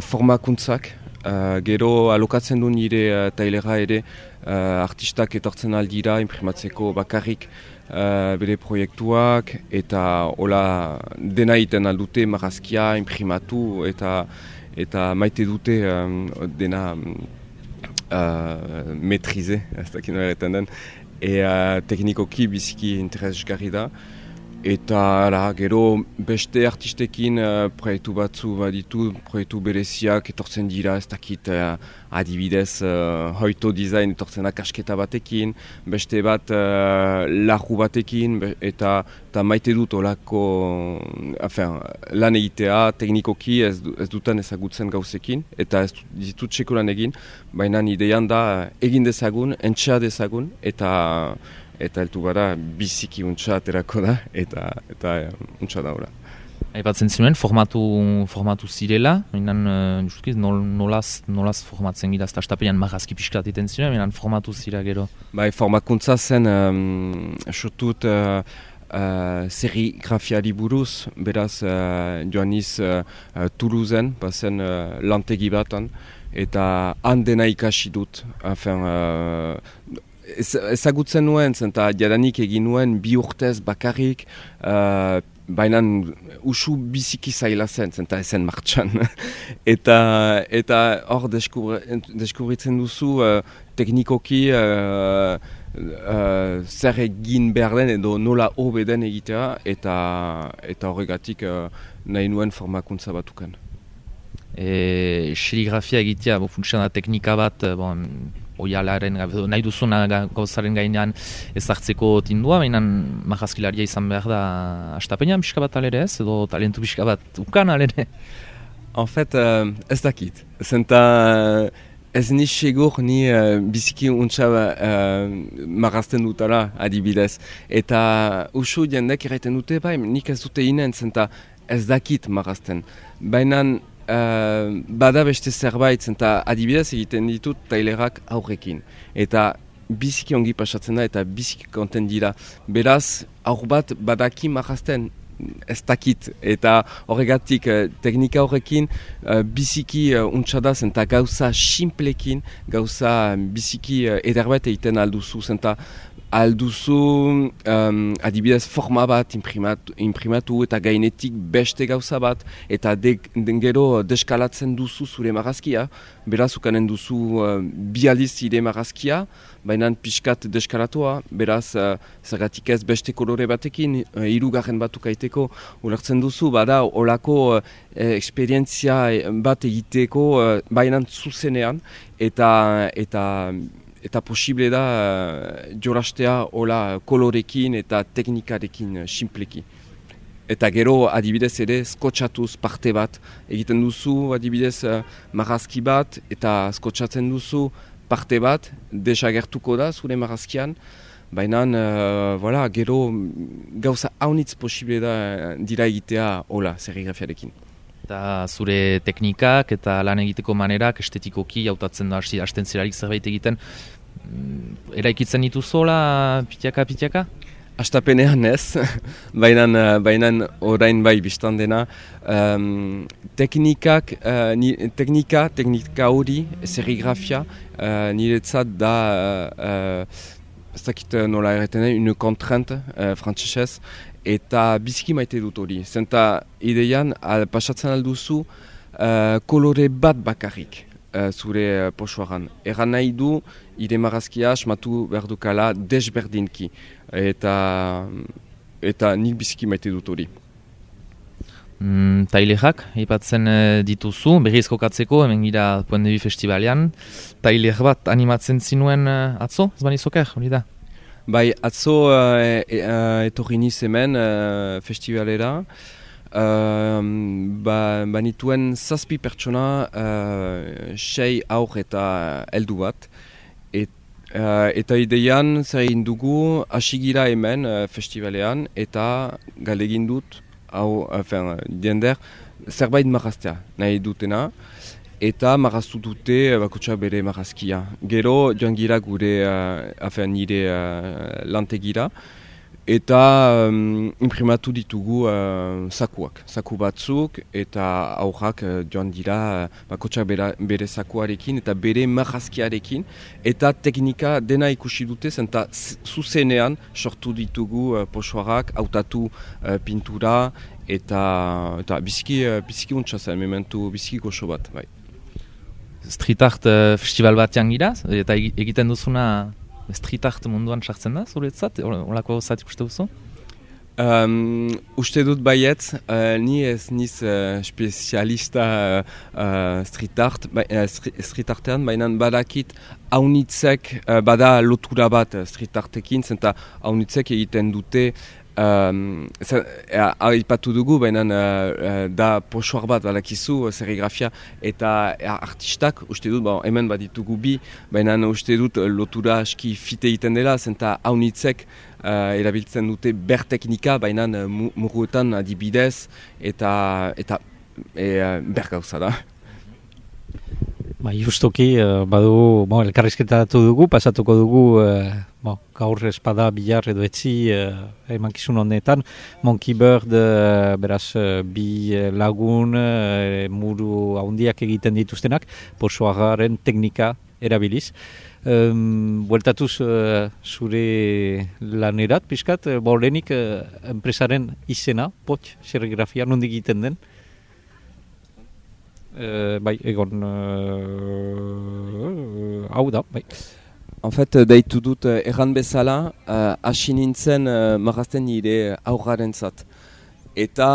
formakuntzak. Uh, gero alokatzen du nire uh, tailera ere uh, artistak etortzen aldira imprimatzeko bakarrik uh, bere proiektuak eta hola dena iten aldute marazkia imprimatu eta eta maite dute um, dena uh, metrize, ez dakit nola erretan den, e uh, teknikoki biziki interesgarri da. Eta ala, gero beste artistekin uh, proiektu batzu baditu, proiektu bereziak etortzen dira, ez dakit uh, adibidez uh, hoito design etortzen akasketa batekin, beste bat uh, lahu batekin, eta, eta maite dut olako afen, lan egitea teknikoki ez, ez dutan ezagutzen gauzekin, eta ez ditut txeko lan egin, baina ideian da egin dezagun, entxea dezagun, eta eta heltu gara biziki untsa aterako da eta eta untsa daula. Aipatzen zinuen, formatu, formatu zirela, minan, uh, nol, nolaz, nolaz formatzen gira, eta estapean marrazki pixkat iten ziren, minan formatu zira gero. Bai, formakuntza zen, um, sotut, uh, uh, serigrafiari buruz, beraz uh, joan iz uh, uh, Toulousen, bazen uh, lantegi batan, eta han dena ikasi dut. Afen, uh, ez, ezagutzen nuen, zenta jadanik egin nuen bi urtez bakarrik, uh, baina usu biziki zaila zen, zenta ezen martxan. eta eta hor deskubritzen duzu uh, teknikoki uh, uh, zer egin behar den edo nola hobe den egitea eta eta horregatik uh, nahi nuen formakuntza batukan. E, serigrafia egitea, bo, da teknika bat, bon, oialaren, nahi duzuna gauzaren gainean ezartzeko tindua, baina marazkilaria izan behar da astapenean pixka bat alere ez, edo talentu pixka bat ukan alere? En fait, uh, ez dakit. Zenta ez ni segur ni uh, biziki untsa uh, marazten dutala adibidez. Eta usu jendek erraiten dute, bai, nik ez dute inen, zenta ez dakit marazten. Baina uh, bada beste zerbait, eta adibidez egiten ditut tailerak aurrekin. Eta biziki ongi pasatzen da eta biziki konten dira. Beraz, aur bat badaki marazten ez dakit. Eta horregatik uh, teknika horrekin uh, biziki uh, untsa zen eta gauza simplekin, gauza biziki ederbet egiten alduzu zen alduzu um, adibidez forma bat imprimatu, imprimatu eta gainetik beste gauza bat eta de, den gero deskalatzen duzu zure marazkia, beraz ukanen duzu uh, bializ zire marazkia, baina pixkat deskalatua, beraz uh, zergatik ez beste kolore batekin, uh, irugarren batu kaiteko ulertzen duzu, bada olako uh, eksperientzia bat egiteko uh, baina zuzenean eta, eta eta posible da uh, jorastea hola kolorekin eta teknikarekin uh, simpleki. Eta gero adibidez ere skotxatuz parte bat egiten duzu adibidez uh, marazki bat eta skotxatzen duzu parte bat desagertuko da zure marazkian. Baina uh, voilà, gero gauza haunitz posible da dira egitea hola serigrafiarekin. Eta zure teknikak eta lan egiteko manerak estetikoki jautatzen da hasten zirarik zerbait egiten mm, eraikitzen ditu zola pitiaka pitiaka? Astapenean ez, baina orain bai biztan dena um, teknikak, uh, ni, teknika, teknika hori, serigrafia, uh, niretzat da uh, ez dakit nola erreten, une contrainte uh, frantzesez, eta biziki maite dut hori. Zenta ideian, al, pasatzen alduzu, uh, kolore bat bakarrik uh, zure uh, posuaran. Eran nahi du, ire marazkia asmatu behar dukala desberdinki. Eta, eta nik biziki maite dut hori. Mm, tailerak, ipatzen uh, dituzu, berrizko katzeko, hemen gira Puendebi Festivalean. Tailer bat animatzen zinuen uh, atzo, ez bani zoker, hori da? Bai, atzo uh, e, uh, etorri niz hemen uh, festivalera. Uh, ba, banituen zazpi pertsona, uh, sei aur eta heldu bat. Et, uh, eta ideian zer egin dugu asigira hemen uh, festivalean eta galegin dut, hau, uh, diender, zerbait maraztea nahi dutena eta marraztu dute eh, bakotsa bere marrazkia. Gero joan gira gure uh, nire uh, lantegira eta um, imprimatu ditugu uh, sakuak, saku batzuk eta aurrak uh, joan dira uh, bakotsa bere, bere sakuarekin eta bere marrazkiarekin eta teknika dena ikusi dute zenta zuzenean sortu ditugu uh, posoarak, hautatu uh, pintura eta, eta biziki, uh, biziki untsa mementu biziki goxo bat. Bai street art uh, festival batean gira, eta egiten duzuna street art munduan sartzen da, zuretzat, olako zat ikuste duzu? Um, uste dut baiet, uh, ni ez niz uh, spezialista uh, street art, ba, street artean, baina badakit haunitzek, bada lotura bat street artekin, zenta haunitzek egiten dute Um, Aipatu dugu, baina uh, da posuar bat balakizu, serigrafia, eta artistak, uste dut, bon, hemen bat ditugu bi, baina uste dut lotura aski fite egiten dela, zenta haunitzek uh, erabiltzen dute ber teknika, baina muruetan adibidez, eta, eta e, ber gauza da. Ba, justoki, uh, badu, bo, elkarrizketatu dugu, pasatuko dugu, uh, bo, gaur espada, bilar edo etzi, uh, emankizun honetan, Monkey Bird, uh, beraz, bi lagun, uh, muru haundiak egiten dituztenak, posoagaren teknika erabiliz. Um, bueltatuz uh, zure lanerat, pixkat, uh, bo, lehenik enpresaren izena, pot, serigrafia, nondik egiten den? Uh, bai, egon, uh, hau da, bai. En fait, deitu dut uh, erran bezala, uh, hasi nintzen uh, marrazten nire aurraren zat. Eta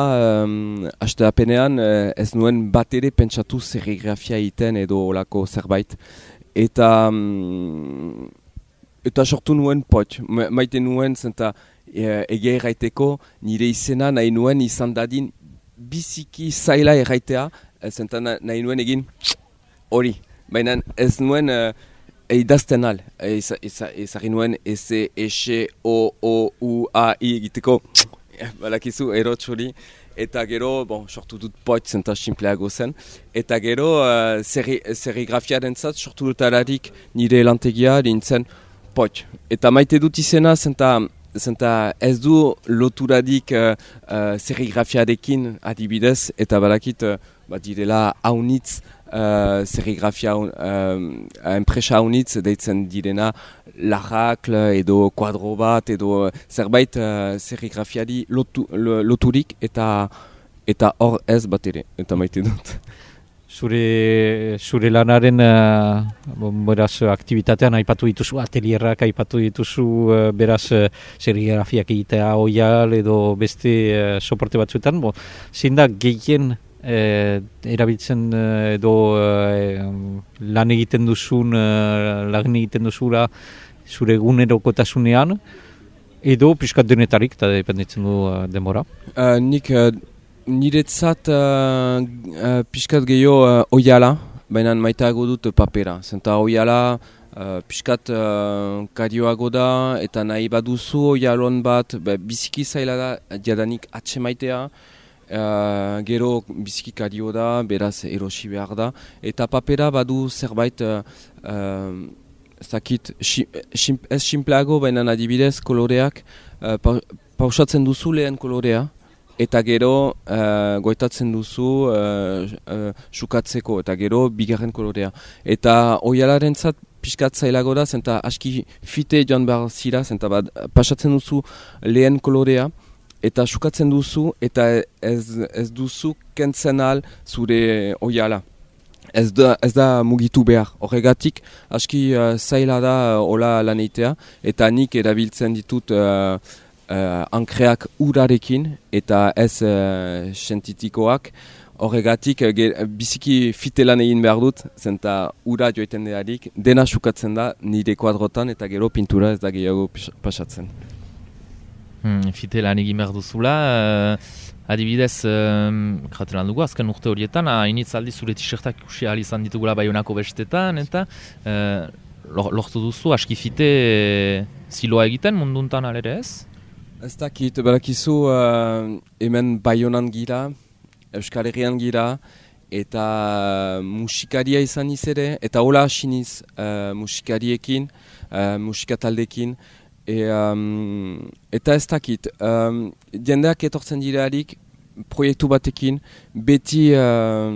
um, haste apenean ez nuen bat ere pentsatu serigrafia egiten edo olako zerbait. Eta, um, eta sortu nuen pot, Ma maite nuen zenta e, egia erraiteko nire izena nahi nuen izan dadin biziki zaila erraitea, zenta nahi nuen egin hori. Baina ez nuen uh, idazten al, ezagin nuen S, S, O, O, U, A, I egiteko, balakizu erotxori, eta gero, bon, sortu dut poit zenta simpleago zen, eta gero uh, serigrafiaren zat sortu dut alarik nire lantegia dintzen poit. Eta maite dut izena zenta, zenta ez du loturadik uh, uh, serigrafiarekin adibidez, eta balakit uh, bat direla haunitz uh, serigrafia uh, enpresa haunitz deitzen direna lajakl edo kuadro bat edo zerbait uh, serigrafiari lotu, loturik eta eta hor ez bat ere, eta maite dut. Zure, zure lanaren uh, beraz aktivitatean aipatu dituzu atelierrak aipatu dituzu uh, beraz uh, serigrafiak egitea oial edo beste uh, soporte batzuetan. Bo, zein da gehien uh, erabiltzen uh, edo uh, lan egiten duzun uh, lan egiten duzura zure egunerokotasunean edo piskat denetarik eta dependitzen du uh, demora uh, Nik uh, niretzat uh, uh, pixkat gehiago uh, oiala, baina maiteago dut papera. Zenta oiala uh, pixkat uh, karioago da eta nahi baduzu oialon bat be, biziki zaila da jadanik atse maitea. Uh, gero biziki kario da, beraz erosi behar da. Eta papera badu zerbait uh, uh, zakit, ez simpleago, baina adibidez koloreak uh, pausatzen duzu lehen kolorea eta gero uh, goitatzen duzu uh, sukatzeko eta gero bigarren kolorea. Eta oialaren zat pixkat zailago da, zenta aski fite joan behar zira, zenta bat pasatzen duzu lehen kolorea, eta sukatzen duzu, eta ez, ez duzu kentzen al zure oiala. Ez da, ez da mugitu behar. Horregatik, aski uh, zaila da uh, ola laneitea, eta nik erabiltzen ditut uh, ankreak urarekin eta ez uh, sentitikoak. Horregatik, uh, biziki fitelan egin behar dut, zenta ura joiten dearik, dena sukatzen da nire kuadrotan eta gero pintura ez da gehiago pasatzen. Hmm, fitelan egin behar duzula, uh, adibidez, um, kraten dugu, azken urte horietan, hainitz aldi zure t-shirtak ikusi izan ditugula baionako bestetan, eta uh, lortu duzu, aski fite ziloa egiten munduntan alere ez? Ez dakit, berakizu uh, hemen baionan gira, Euskal Herrian gira, eta musikaria izan ere, eta hola asiniz uh, musikariekin, uh, musikataldekin, e, um, eta ez dakit, um, jendeak etortzen dirarik, proiektu batekin beti uh,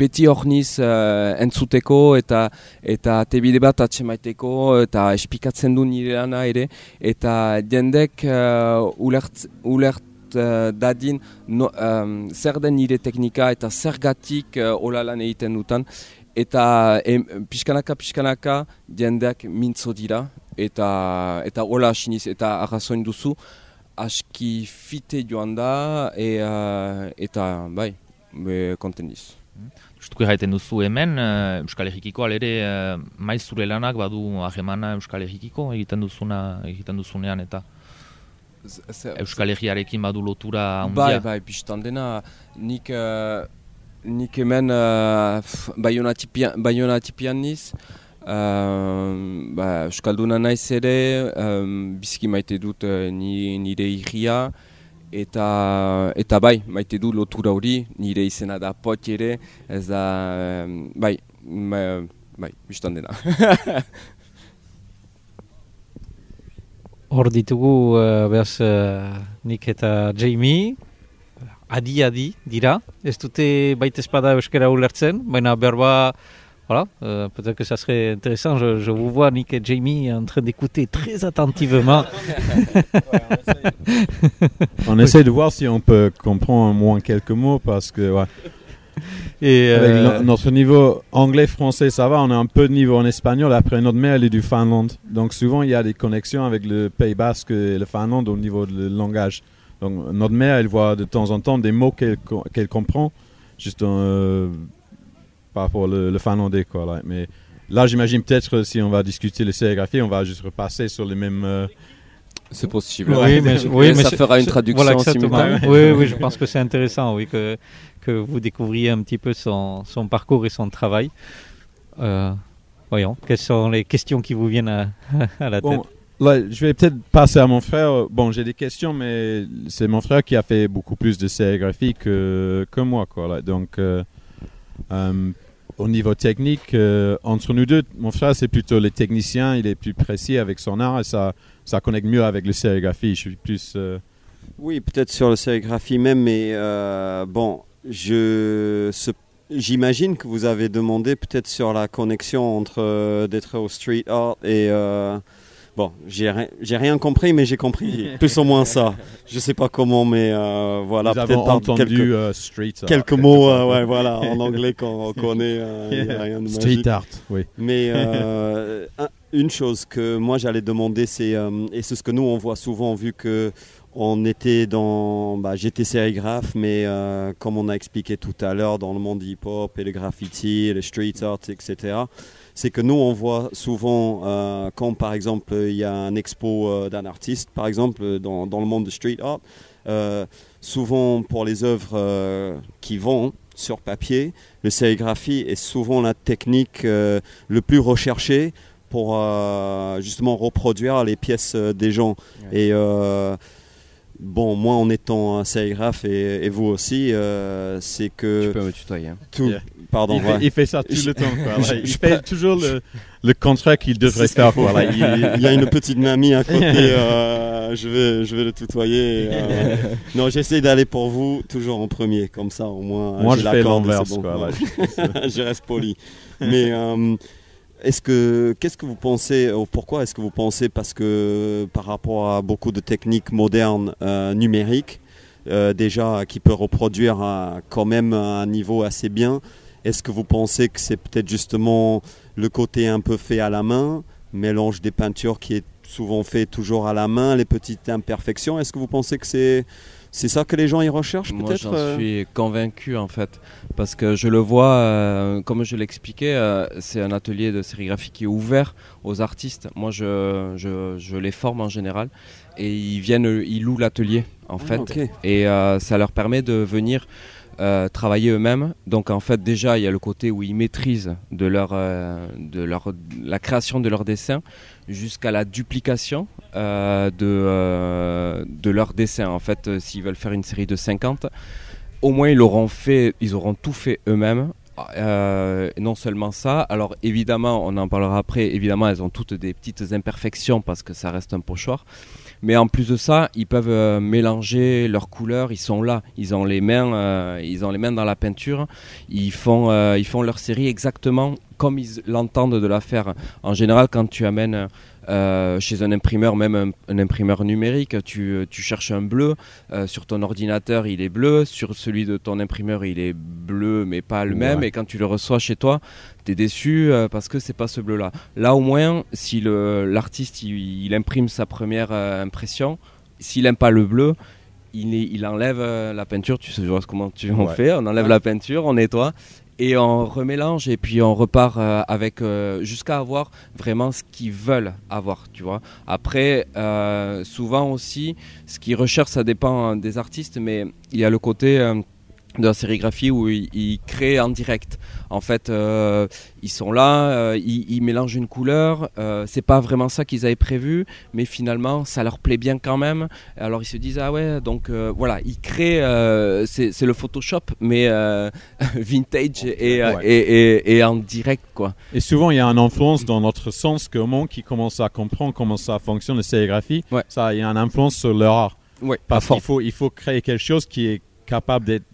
beti orniz uh, entzuteko eta eta tebide bat atsemaiteko eta espikatzen du nire lana ere. Eta jendek uh, ulert, ulert dadin no, um, zer den nire teknika eta zergatik uh, hola lan egiten dutan. Eta em, pixkanaka pixkanaka jendeak mintzo dira eta eta hola asiniz eta arrazoin duzu aski fite joan da e, eta bai, be, kontendiz. Justuko erraiten duzu hemen, uh, Euskal Herrikiko alere uh, maiz zure lanak badu ahemana Euskal Herrikiko egiten duzuna egiten duzunean eta Euskal Herriarekin badu lotura handia. Bai, bai, biztan dena nik, uh, nik hemen uh, baiona tipian niz, Uh, ba, Euskalduna naiz ere, um, biziki maite dut uh, nire irria, eta, eta bai, maite dut lotura hori, nire izena da pot ere, ez da, bai, bai, bai, biztan dena. Hor ditugu, uh, behaz, uh, nik eta Jamie, adi-adi dira, ez dute baita espada euskara ulertzen, baina berba, voilà, euh, peut-être que ça serait intéressant, je, je vous vois, Nick et Jamie, en train d'écouter très attentivement. On essaie de voir si on peut comprendre au moins quelques mots parce que ouais, Et, avec euh, no- notre niveau anglais-français, ça va. On a un peu de niveau en espagnol. Après, notre mère, elle est du Finlande. Donc, souvent, il y a des connexions avec le Pays Basque et le Finlande au niveau du langage. Donc, notre mère, elle voit de temps en temps des mots qu'elle comprend, juste euh, par rapport au le, le finlandais. Quoi, là. Mais là, j'imagine peut-être si on va discuter les sérigraphies, on va juste repasser sur les mêmes. euh, C'est possible. Oui, mais, oui, Et mais ça fera une traduction voilà, simultanée. Oui, oui, je pense que c'est intéressant, oui, que, que vous découvriez un petit peu son, son parcours et son travail. Euh, voyons, quelles sont les questions qui vous viennent à, à la Bon, tête? là, je vais peut-être passer à mon frère. Bon, j'ai des questions, mais c'est mon frère qui a fait beaucoup plus de sérigraphie que, que moi. Quoi, là. Donc, euh, euh, au niveau technique, euh, entre nous deux, mon frère, c'est plutôt le technicien. Il est plus précis avec son art et ça, ça connecte mieux avec le sérigraphie. Je suis plus. euh, Oui, peut-être sur la sérigraphie même, mais euh, bon, je, j'imagine que vous avez demandé peut-être sur la connexion entre au street art et bon, j'ai ri- j'ai rien compris, mais j'ai compris plus ou moins ça. Je sais pas comment, mais euh, voilà, peut-être entendu quelques, euh, street art. quelques mots, euh, ouais, voilà, en anglais qu'on connaît, euh, rien de. Street art, oui. Mais un- une chose que moi j'allais demander, c'est et c'est ce que nous on voit souvent vu que on était dans, bah, j'étais sérigraphe, mais comme on a expliqué tout à l'heure dans le monde hip-hop et le graffiti, et le street art, etc. C'est que nous on voit souvent euh, quand par exemple il y a un expo euh, d'un artiste, par exemple dans, dans le monde de street art, euh, souvent pour les œuvres qui vont sur papier, le sérigraphie est souvent la technique le plus recherchée pour justement reproduire les pièces des gens. Et bon, moi en étant un sérigraphe et, et vous aussi, euh, c'est Tu que peux me tutoyer. hein. tout. Yeah. Pardon. il, fait, il fait ça tout Je- le temps. Quoi, je- il je- fait toujours le, le contrat qu'il devrait faire. ça. Quoi, là. Il- Il y a une petite mamie à côté, euh, je, vais, je vais le tutoyer. euh, non, j'essaie d'aller pour vous toujours en premier, comme ça au moins. Moi, je fais l'inverse. bon. je reste poli. Mais euh, est-ce que qu'est-ce que vous pensez ou pourquoi est-ce que vous pensez parce que par rapport à beaucoup de techniques modernes euh, numériques euh, déjà qui peut reproduire quand même un niveau assez bien, est-ce que vous pensez que c'est peut-être justement le côté un peu fait à la main, mélange des peintures qui est souvent fait toujours à la main, les petites imperfections, est-ce que vous pensez que c'est c'est ça que les gens y recherchent Moi, peut-être j'en euh suis convaincu en fait, parce que je le vois, euh, comme je l'expliquais, euh, c'est un atelier de sérigraphie qui est ouvert aux artistes. Moi, je, je, je les forme en général, et ils viennent, ils louent l'atelier en Ah, fait, et ça leur permet de venir euh, travailler eux-mêmes. Donc en fait, déjà, il y a le côté où ils maîtrisent de leur, euh, de leur, la création de leurs dessins jusqu'à la duplication euh, de, euh, de leurs dessins. En fait, euh, s'ils veulent faire une série de 50, au moins ils l'auront fait, ils auront tout fait eux-mêmes. Non seulement ça, alors évidemment, on en parlera après, évidemment, elles ont toutes des petites imperfections parce que ça reste un pochoir. Mais en plus de ça, ils peuvent mélanger leurs couleurs. Ils sont là, ils ont les mains, ils ont les mains dans la peinture. Ils font, ils font leur série exactement comme ils l'entendent de la faire. En général, quand tu amènes euh, chez un imprimeur, même un, un imprimeur numérique, tu, tu cherches un bleu. euh, sur ton ordinateur, il est bleu. Sur celui de ton imprimeur, il est bleu, mais pas le même. Et quand tu le reçois chez toi, tu es déçu euh, parce que c'est pas ce bleu-là. Là, au moins, si l'artiste il, il imprime sa première impression, s'il aime pas le bleu, il, enlève la peinture. Tu sais comment tu en Ouais. fais. On enlève la peinture, on nettoie et on remélange et puis on repart euh, avec euh, jusqu'à avoir vraiment ce qu'ils veulent avoir tu vois. Après euh, souvent aussi ce qu'ils recherchent ça dépend euh, des artistes mais il y a le côté de la sérigraphie où ils, ils créent en direct. En fait, euh, ils sont là, euh, ils, ils mélangent une couleur. Euh, c'est pas vraiment ça qu'ils avaient prévu, mais finalement, ça leur plaît bien quand même. Alors ils se disent ah ouais, donc euh, voilà, ils créent. c'est le Photoshop, mais vintage et, Ouais. et, et- et en direct quoi. Et souvent, il y a une influence dans notre sens comment qui commence à comprendre comment ça fonctionne la sérigraphie. Ouais. Ça, il y a une influence sur leur art. Ouais. Parce qu'il faut, il faut créer quelque chose qui est capable d'être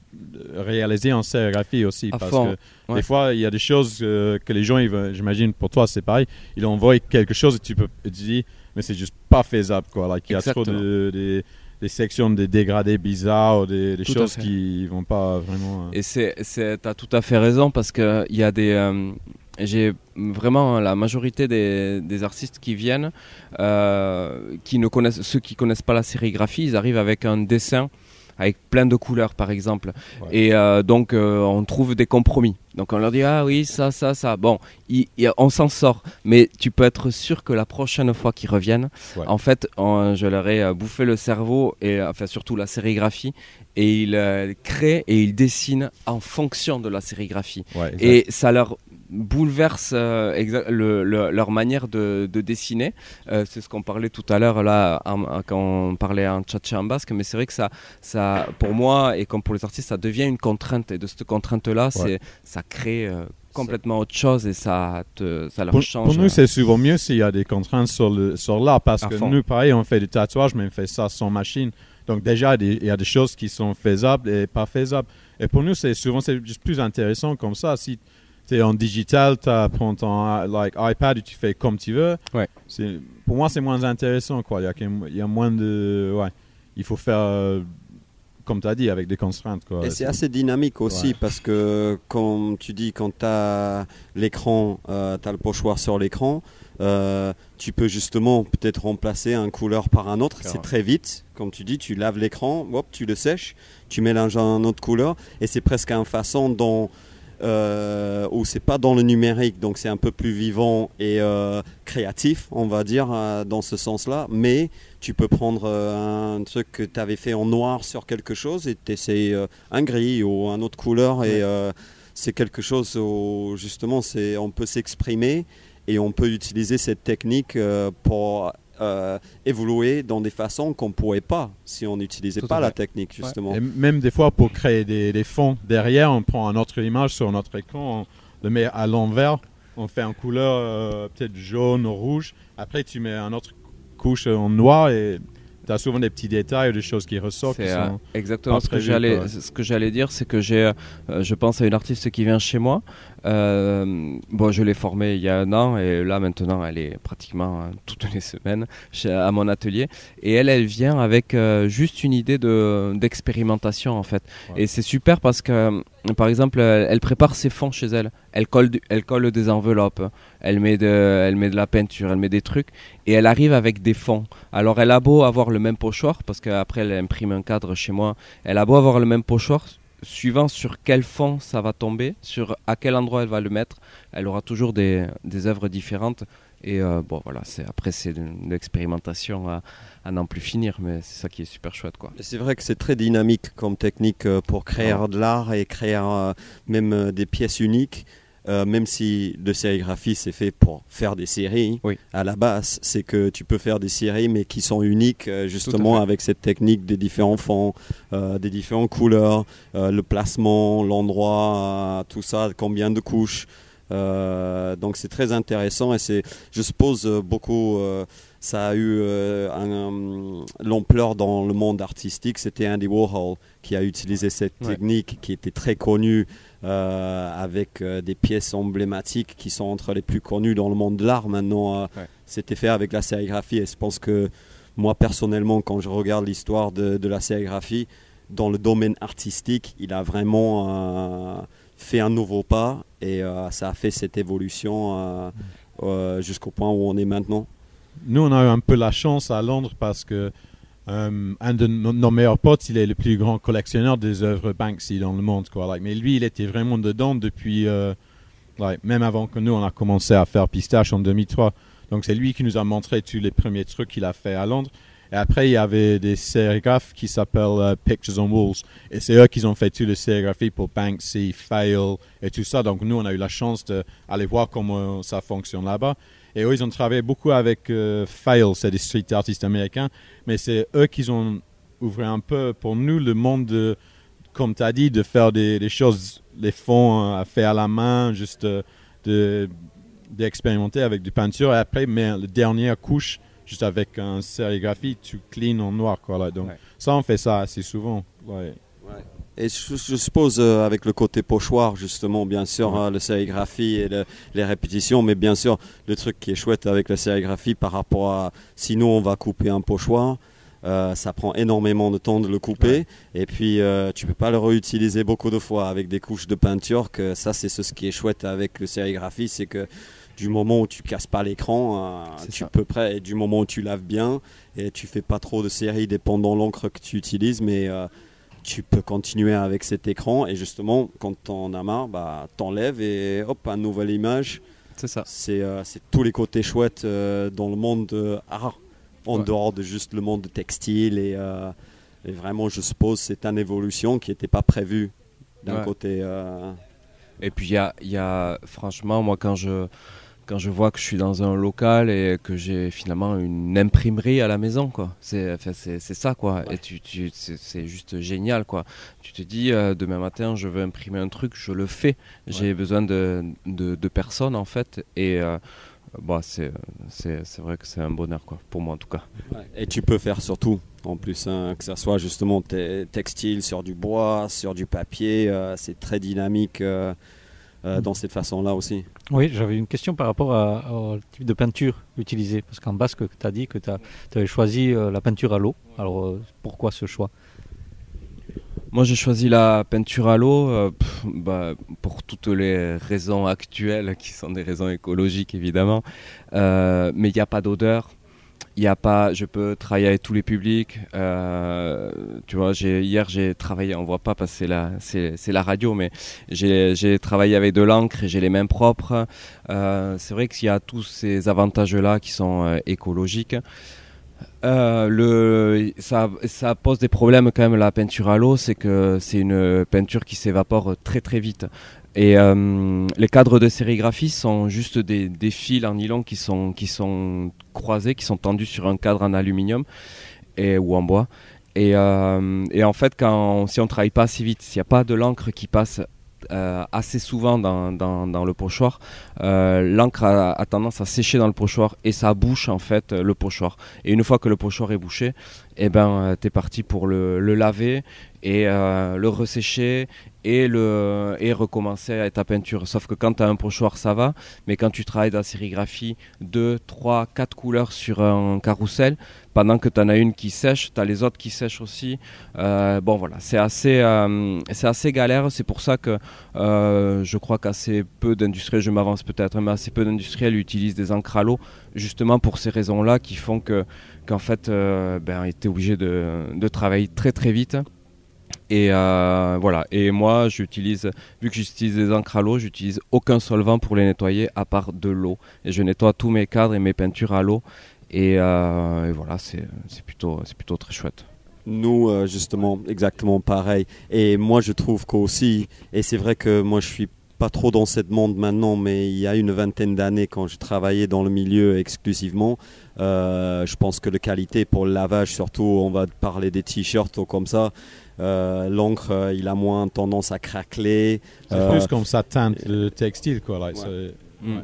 réalisé en sérigraphie aussi. À parce fond, que ouais. des fois, il y a des choses euh, que les gens, j'imagine pour toi, c'est pareil. Ils envoient quelque chose et tu peux tu dis, mais c'est juste pas faisable. Quoi. Like, il y a trop de, des- des sections de dégradés bizarres des, des choses qui vont pas vraiment. euh, Et c'est, c'est, t'as tout à fait raison parce que il y a des, euh, j'ai vraiment la majorité des, des artistes qui viennent, euh, qui ne connaissent, ceux qui connaissent pas la sérigraphie, ils arrivent avec un dessin avec plein de couleurs par exemple, Ouais. et euh, donc euh, on trouve des compromis. Donc on leur dit ah oui ça ça ça. Bon, on s'en sort, mais tu peux être sûr que la prochaine fois qu'ils reviennent, Ouais. en fait, on- je leur ai euh, bouffé le cerveau et enfin surtout la sérigraphie et ils créent et ils dessinent en fonction de la sérigraphie. ouais. Et ça leur bouleverse euh, exa- le- le- leur manière de, de dessiner. Euh, c'est ce qu'on parlait tout à l'heure là en- quand on parlait en tchatché en basque, mais c'est vrai que ça, ça, pour moi et comme pour les artistes, ça devient une contrainte. Et de cette contrainte-là, c'est, ça crée euh, complètement autre chose et ça, te, ça leur Pour, change. pour nous, c'est souvent mieux s'il y a des contraintes sur le sur l'art parce que fond. nous, pareil, on fait des tatouages, mais on fait ça sans machine. Donc déjà, il y a des- il y a des choses qui sont faisables et pas faisables. Et pour nous, c'est souvent c'est juste plus intéressant comme ça. Si tu es en digital, tu prends ton like, iPad et tu fais comme tu veux. Ouais. C'est- Pour moi, c'est moins intéressant. Quoi. Il, y a, il y a moins de... Ouais. Il faut faire, euh, comme tu as dit, avec des contraintes. Quoi. Et c'est assez dynamique aussi Ouais. parce que, comme tu dis, quand tu as l'écran, tu as le pochoir sur l'écran, euh, tu peux justement peut-être remplacer un couleur par un autre. C'est très vite. Comme tu dis, tu laves l'écran, hop, tu le sèches, tu mélanges un autre couleur et c'est presque une façon dont. Euh, où c'est pas dans le numérique, donc c'est un peu plus vivant et euh, créatif, on va dire, euh, dans ce sens-là. Mais tu peux prendre euh, un truc que tu avais fait en noir sur quelque chose et t'essayes un gris ou un autre couleur et c'est quelque chose où justement c'est on peut s'exprimer et on peut utiliser cette technique pour euh, évoluer dans des façons qu'on pourrait pas si on n'utilisait pas la technique justement. Et même des fois, pour créer des, des fonds derrière, on prend une autre image sur notre écran, on le met à l'envers, on fait en couleur euh, peut-être jaune ou rouge. Après, tu mets une autre couche en noir et tu as souvent des petits détails ou des choses qui ressortent. qui euh, sont- exactement ce que j'allais quoi. ce que j'allais dire c'est que j'ai euh, je pense à une artiste qui vient chez moi Euh, bon je l'ai formée il y a un an et là maintenant elle est pratiquement euh, toutes les semaines chez- à mon atelier. Et elle elle vient avec euh, juste une idée de d'expérimentation en fait. Ouais. et c'est super parce que par exemple elle, elle prépare ses fonds chez elle. Elle colle du- elle colle des enveloppes. Elle met de elle met de la peinture elle met des trucs et elle arrive avec des fonds. Alors elle a beau avoir le même pochoir parce qu'après elle imprime un cadre chez moi. Elle a beau avoir le même pochoir suivant sur quel fond ça va tomber sur à quel endroit elle va le mettre elle aura toujours des, des œuvres différentes. Et euh, bon voilà c'est après c'est une, une expérimentation à, à n'en plus finir mais c'est ça qui est super chouette quoi. C'est vrai que c'est très dynamique comme technique euh, pour créer de l'art et créer euh, même des pièces uniques. Euh, même si de sérigraphie c'est fait pour faire des séries, Oui. à la base c'est que tu peux faire des séries mais qui sont uniques euh, justement avec cette technique des différents fonds, euh, des différentes couleurs, le placement, l'endroit, tout ça, combien de couches. Donc c'est très intéressant et c'est, je suppose, beaucoup, ça a eu euh, l'ampleur dans le monde artistique. C'était Andy Warhol qui a utilisé cette Ouais. technique qui était très connue euh, avec euh, des pièces emblématiques qui sont entre les plus connues dans le monde de l'art maintenant. euh, Ouais. C'était fait avec la sérigraphie et je pense que moi personnellement, quand je regarde l'histoire de, de la sérigraphie, dans le domaine artistique, il a vraiment euh, fait un nouveau pas et euh, ça a fait cette évolution euh, euh, jusqu'au point où on est maintenant. Nous, on a eu un peu la chance à Londres parce que euh, un de nos, meilleurs potes, il est le plus grand collectionneur des œuvres Banksy dans le monde. Quoi. Mais lui, il était vraiment dedans depuis, euh, même avant que nous, on a commencé à faire Pistache en 2003. Donc c'est lui qui nous a montré tous les premiers trucs qu'il a fait à Londres. Et après, il y avait des sérigraphes qui s'appellent euh, Pictures on Walls. Et c'est eux qui ont fait toutes les sérigraphies pour Banksy, Fail et tout ça. Donc nous, on a eu la chance d'aller voir comment ça fonctionne là-bas. Et eux, ils ont travaillé beaucoup avec euh, Fail, c'est des street artistes américains. Mais c'est eux qui ont ouvert un peu pour nous le monde de, comme tu as dit, de faire des, des choses, les fonds à faire à la main, juste euh, de d'expérimenter avec du peinture et après mais la dernière couche juste avec un sérigraphie tu clean en noir quoi là. donc Ouais. ça on fait ça assez souvent ouais. Et je, je suppose euh, avec le côté pochoir, justement, bien sûr, hein, le sérigraphie et le- les répétitions, mais bien sûr, le truc qui est chouette avec la sérigraphie par rapport à sinon on va couper un pochoir. euh, ça prend énormément de temps de le couper et puis euh, tu peux pas le réutiliser beaucoup de fois avec des couches de peinture que ça c'est ce qui est chouette avec le sérigraphie c'est que du moment où tu casses pas l'écran euh, tu ça. peux près et du moment où tu laves bien et tu fais pas trop de séries dépendant l'encre que tu utilises mais tu peux continuer avec cet écran et justement quand t'en as marre bah t'enlèves et hop une nouvelle image C'est ça. c'est euh, tous les côtés chouettes euh, dans le monde de art en Ouais. dehors de juste le monde de textile et, euh, et vraiment je suppose c'est une évolution qui n'était pas prévue d'un Ouais. côté euh, Et puis il y a, il y a- franchement, moi quand je, quand je vois que je suis dans un local et que j'ai finalement une imprimerie à la maison, quoi. C'est, enfin, c'est, ça, quoi. Et tu, tu, c'est, juste génial, quoi. Tu te dis, euh, demain matin, je veux imprimer un truc, je le fais. J'ai besoin de, de, de personnes, en fait. Et euh, bah, c'est, c'est, vrai que c'est un bonheur, quoi. Pour moi, en tout cas. et tu peux faire surtout en plus hein, que ça soit justement te- textile sur du bois sur du papier euh, c'est très dynamique euh, dans cette façon là aussi Oui, j'avais une question par rapport à- au type de peinture utilisée. Parce qu'en basque, tu as dit que tu avais choisi euh, la peinture à l'eau. Alors euh, pourquoi ce choix? Moi, j'ai choisi la peinture à l'eau euh, bah, pour toutes les raisons actuelles, qui sont des raisons écologiques évidemment. Euh, mais il n'y a pas d'odeur. Il y a pas, je peux travailler avec tous les publics. Euh, tu vois, hier j'ai travaillé, on voit pas parce que c'est la, c'est, la radio, mais j'ai, j'ai travaillé avec de l'encre et j'ai les mains propres. Euh, c'est vrai qu'il y a tous ces avantages-là qui sont euh, écologiques. Euh, le, ça, ça pose des problèmes quand même la peinture à l'eau, c'est que c'est une peinture qui s'évapore très très vite. Et euh, les cadres de sérigraphie sont juste des, des fils en nylon qui sont, qui sont croisés, qui sont tendus sur un cadre en aluminium et, ou en bois. Et, euh, et en fait, quand, si on travaille pas assez vite, s'il n'y a pas de l'encre qui passe euh, assez souvent dans, le pochoir, euh, l'encre a, tendance à sécher dans le pochoir et ça bouche en fait le pochoir. Et une fois que le pochoir est bouché, eh ben, tu es parti pour le, laver et euh, le ressécher et, le, et recommencer ta peinture. Sauf que quand tu as un pochoir, ça va, mais quand tu travailles dans la sérigraphie 2, 3, 4 couleurs sur un carrousel, pendant que tu en as une qui sèche, tu as les autres qui sèchent aussi. Euh, bon voilà, c'est assez, euh, assez galère. C'est pour ça que euh, je crois qu'assez peu d'industriels, je m'avance peut-être, mais assez peu d'industriels utilisent des encres à l'eau, justement pour ces raisons-là qui font que qu'en fait, ben, était obligé de, de travailler très très vite. Et voilà. Et moi, j'utilise, vu que j'utilise des encres à l'eau, j'utilise aucun solvant pour les nettoyer à part de l'eau. Et je nettoie tous mes cadres et mes peintures à l'eau. Et, euh, et voilà, c'est c'est plutôt, c'est plutôt très chouette. Nous, euh, justement, exactement pareil. Et moi, je trouve qu'aussi, et c'est vrai que moi, je suis pas trop dans ce monde maintenant, mais il y a une vingtaine d'années, quand je travaillais dans le milieu exclusivement, euh, je pense que la qualité pour le lavage, surtout, on va parler des t-shirts ou comme ça, euh, l'encre, euh, il a moins tendance à craqueler. C'est Euh, plus comme ça teinte le textile quoi. Like, Ouais.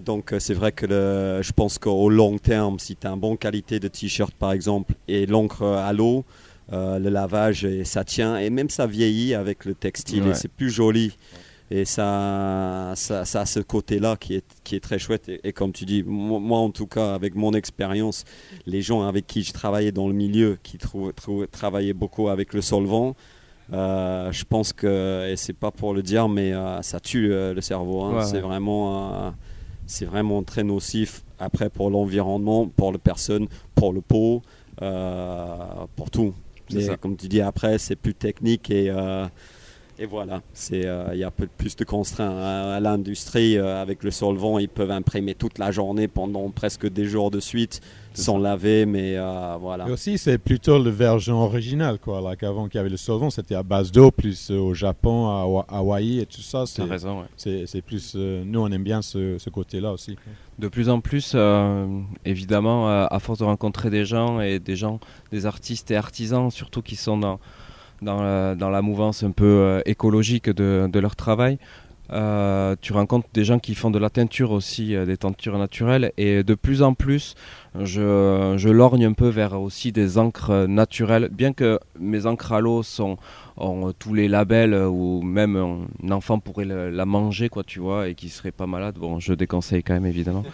Donc euh, c'est vrai que le- je pense qu'au long terme, si tu as une bonne qualité de t-shirt par exemple et l'encre à l'eau, euh, le lavage et ça tient et même ça vieillit avec le textile et c'est plus joli. Et ça, ça, ça a ce côté-là qui est, qui est très chouette. Et, et comme tu dis, moi, en tout cas, avec mon expérience, les gens avec qui je travaillais dans le milieu, qui travaillaient beaucoup avec le solvant, euh, je pense que, et c'est pas pour le dire, mais euh, ça tue euh, le cerveau. hein. Ouais, c'est ouais. vraiment, euh, c'est vraiment très nocif après pour l'environnement, pour la personne, pour le pot, euh, pour tout. Ça. comme tu dis, après, c'est plus technique et, euh, et voilà, c'est euh, il y a peu plus de contraintes à, à l'industrie euh, avec le solvant. Ils peuvent imprimer toute la journée pendant presque des jours de suite sans laver, mais euh, voilà. Et aussi, c'est plutôt le version originale, quoi. Là, qu'avant qu'il y avait le solvant, c'était à base d'eau, plus euh, au Japon, à Hawa- Hawaï et tout ça. C'est, raison, ouais. c'est, c'est plus. euh, nous, on aime bien ce, ce côté-là aussi. De plus en plus, euh, évidemment, euh, à force de rencontrer des gens et des gens, des artistes et artisans, surtout qui sont dans, dans, la, mouvance un peu euh, écologique de, de leur travail, euh, tu rencontres des gens qui font de la teinture aussi, euh, des teintures naturelles, et de plus en plus, je, je lorgne un peu vers aussi des encres naturelles, bien que mes encres à l'eau sont ont tous les labels euh, ou même un enfant pourrait la manger quoi tu vois et qui serait pas malade. Bon je déconseille quand même évidemment.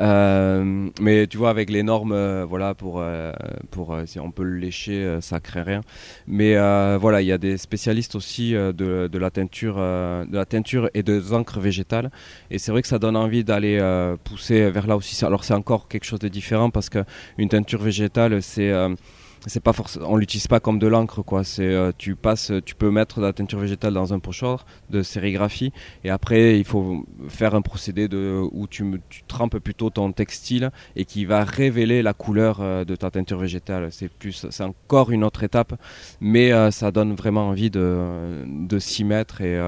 Euh, mais tu vois avec les normes euh, voilà pour euh, pour si on peut le lécher ça crée rien. Mais voilà il y a des spécialistes aussi de, de la teinture de la teinture et des encres végétales. Et c'est vrai que ça donne envie d'aller pousser vers là aussi. Alors c'est encore quelque chose de différent parce que une teinture végétale c'est c'est pas forcément on l'utilise pas comme de l'encre quoi c'est euh, tu passes tu peux mettre de la teinture végétale dans un pochoir de sérigraphie et après il faut faire un procédé de où tu, tu trempes plutôt ton textile et qui va révéler la couleur euh, de ta teinture végétale c'est plus c'est encore une autre étape mais euh, ça donne vraiment envie de, de s'y mettre et,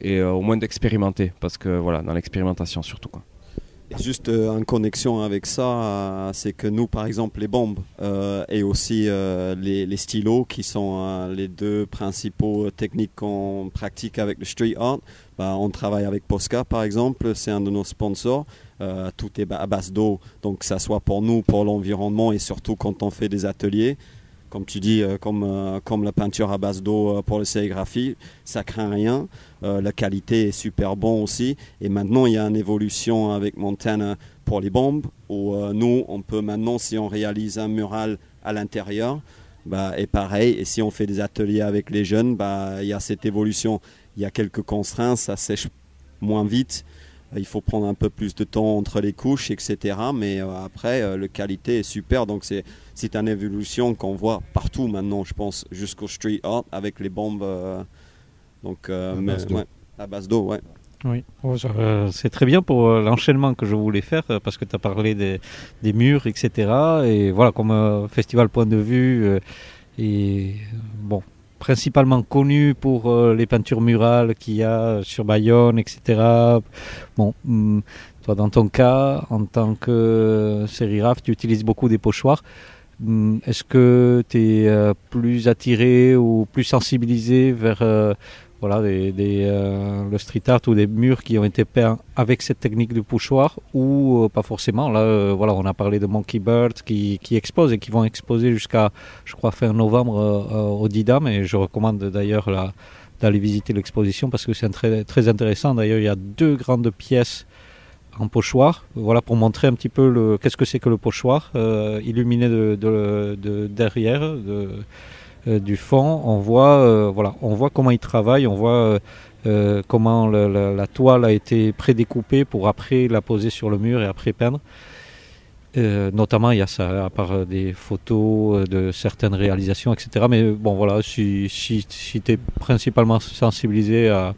et au moins d'expérimenter parce que voilà dans l'expérimentation surtout. Juste euh, en connexion avec ça, euh, c'est que nous, par exemple, les bombes euh, et aussi les, stylos, qui sont les deux principaux techniques qu'on pratique avec le street art, bah, on travaille avec Posca, par exemple, c'est un de nos sponsors. Tout est à base d'eau, donc que ça soit pour nous, pour l'environnement et surtout quand on fait des ateliers. Comme tu dis, euh, comme, euh, comme la peinture à base d'eau euh, pour la sérigraphie, ça craint rien. La qualité est super bon aussi. Et maintenant, il y a une évolution avec Montana pour les bombes, où nous, on peut maintenant, si on réalise un mural à l'intérieur, bah, et pareil, et si on fait des ateliers avec les jeunes, bah, il y a cette évolution. Il y a quelques contraintes, ça sèche moins vite. Il faut prendre un peu plus de temps entre les couches, etc. Mais euh, après, euh, la qualité est super. Donc, c'est, c'est une évolution qu'on voit partout maintenant, je pense, jusqu'au street art avec les bombes. euh, donc, euh, À base d'eau. ouais, à base d'eau, ouais. Oui, Oh, euh, c'est très bien pour l'enchaînement que je voulais faire parce que tu as parlé des, des murs, etc. Et voilà, comme euh, festival point de vue euh, est bon, principalement connu pour euh, les peintures murales qu'il y a sur Bayonne, etc. Bon, hum, toi dans ton cas, en tant que sérigraphe, tu utilises beaucoup des pochoirs. Hum, Est-ce que tu es plus attiré ou plus sensibilisé vers euh, voilà, des, euh, le street art ou des murs qui ont été peints avec cette technique du pochoir ou euh, pas forcément. Là, euh, voilà, on a parlé de Monkey Bird qui, qui et qui vont exposer jusqu'à, je crois, fin novembre au Didam. Et je recommande d'ailleurs d'aller visiter l'exposition parce que c'est très, très intéressant. D'ailleurs, il y a deux grandes pièces en pochoir, voilà pour montrer un petit peu le, qu'est-ce que c'est que le pochoir, illuminé de, de- de derrière, de, du fond, on voit, euh, voilà, on voit comment il travaille, on voit euh, euh, comment la, toile a été prédécoupée pour après la poser sur le mur et après peindre. Euh, notamment, il y a ça, à part euh, des photos euh, de certaines réalisations, etc. Mais euh, bon, voilà, si, tu es principalement sensibilisé à,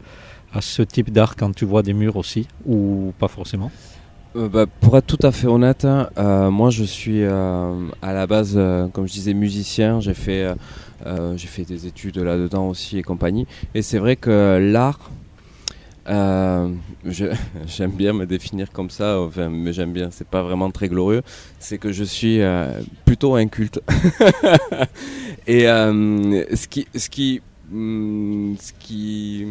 ce type d'art quand tu vois des murs aussi, ou pas forcément. Euh, bah, pour être tout à fait honnête, hein, euh, moi je suis euh, à la base, euh, comme je disais, musicien. J'ai fait, euh, j'ai fait des études là-dedans aussi et compagnie. Et c'est vrai que l'art, euh, j'aime bien me définir comme ça. Enfin, mais j'aime bien. C'est pas vraiment très glorieux. C'est que je suis euh, plutôt inculte. et euh, ce qui, ce qui, hum, ce qui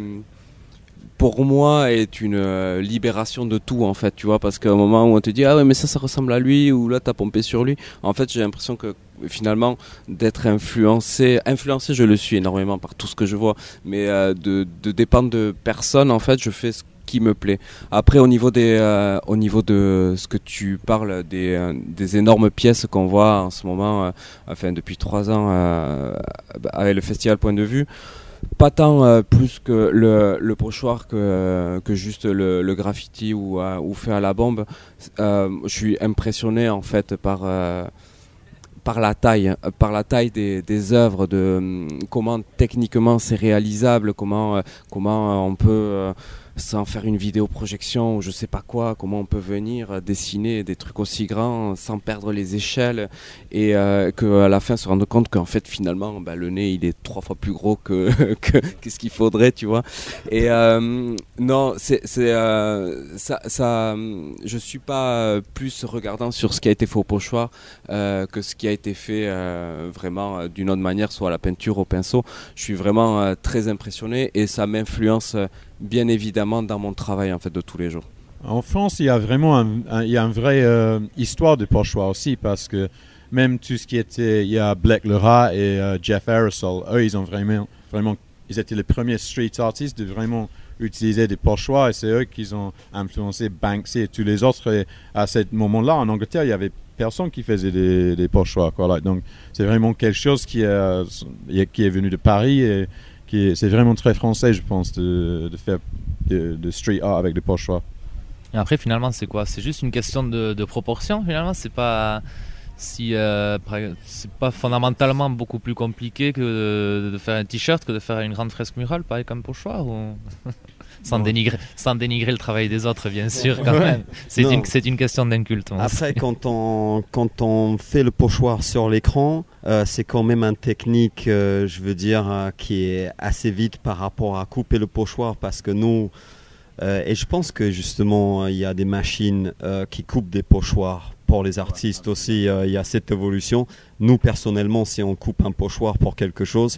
pour moi est une euh, libération de tout en fait tu vois parce qu'à un moment où on te dit ah ouais mais ça ça ressemble à lui ou là t'as pompé sur lui en fait j'ai l'impression que finalement d'être influencé influencé je le suis énormément par tout ce que je vois mais euh, de, de dépendre de personne en fait je fais ce qui me plaît. Après au niveau des euh, au niveau de ce que tu parles des, des énormes pièces qu'on voit en ce moment enfin depuis trois ans avec le festival point de vue pas tant euh, plus que le, le pochoir que, que juste le, graffiti ou, euh, ou fait à la bombe. Euh, je suis impressionné en fait par, par la taille, hein, par la taille des, des œuvres, de hum, comment techniquement c'est réalisable, comment, comment on peut sans faire une vidéo projection ou je sais pas quoi, comment on peut venir euh, dessiner des trucs aussi grands sans perdre les échelles et euh, qu'à la fin se rendre compte qu'en fait finalement bah, le nez il est trois fois plus gros que que- qu'est-ce qu'il faudrait, tu vois. Et euh, non, c'est ça, je suis pas plus regardant sur ce qui a été fait au pochoir que ce qui a été fait vraiment d'une autre manière, soit à la peinture, au pinceau. Je suis vraiment très impressionné et ça m'influence bien évidemment dans mon travail en fait de tous les jours. En France, il y a vraiment il y a une vraie euh, histoire de pochoir aussi parce que même tout ce qui était, il y a Black le Rat et euh, Jeff Aerosol, eux, ils ont vraiment, vraiment, ils étaient les premiers street artists de vraiment utiliser des pochoirs et c'est eux qui ont influencé Banksy et tous les autres. Et à ce moment-là, en Angleterre, il y avait personne qui faisait des, des pochoirs. Donc, c'est vraiment quelque chose qui, est- qui est venu de Paris c'est vraiment très français, je pense, de, faire de, street art avec des pochoirs. Et après, finalement, c'est quoi? C'est juste une question de, proportion, finalement? C'est pas si euh, c'est pas fondamentalement beaucoup plus compliqué que de, de faire un t-shirt que de faire une grande fresque murale, pareil comme pochoir ou? sans Non. dénigrer, sans dénigrer le travail des autres, bien sûr, quand Ouais. même. C'est une, c'est une question d'inculte. Après, quand on, quand on fait le pochoir sur l'écran, euh, c'est quand même une technique, euh, je veux dire, euh, qui est assez vite par rapport à couper le pochoir parce que nous, euh, et je pense que justement, il y a des machines euh, qui coupent des pochoirs. Pour les artistes aussi, euh, il y a cette évolution. Nous, personnellement, si on coupe un pochoir pour quelque chose,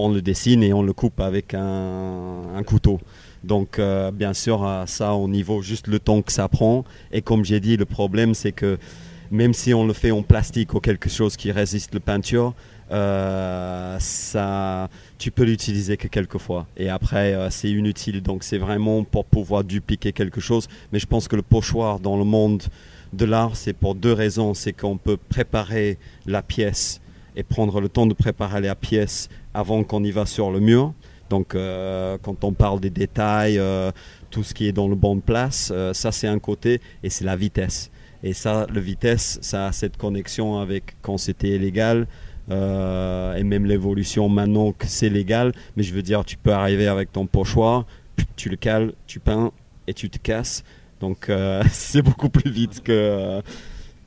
on le dessine et on le coupe avec un, couteau. Donc, euh, bien sûr, à ça, au niveau juste le temps que ça prend. Et comme j'ai dit, le problème, c'est que même si on le fait en plastique ou quelque chose qui résiste la peinture, euh, ça, tu peux l'utiliser que quelques fois. Et après, euh, c'est inutile. Donc, c'est vraiment pour pouvoir dupliquer quelque chose. Mais je pense que le pochoir dans le monde de l'art, c'est pour deux raisons. C'est qu'on peut préparer la pièce et prendre le temps de préparer la pièce avant qu'on y va sur le mur. Donc, euh, quand on parle des détails, euh, tout ce qui est dans le bon place, euh, ça c'est un côté et c'est la vitesse. Et ça, la vitesse, ça a cette connexion avec quand c'était légal euh, et même l'évolution maintenant que c'est légal. Mais je veux dire, tu peux arriver avec ton pochoir, tu le cales, tu peins et tu te casses. Donc, c'est beaucoup plus vite que.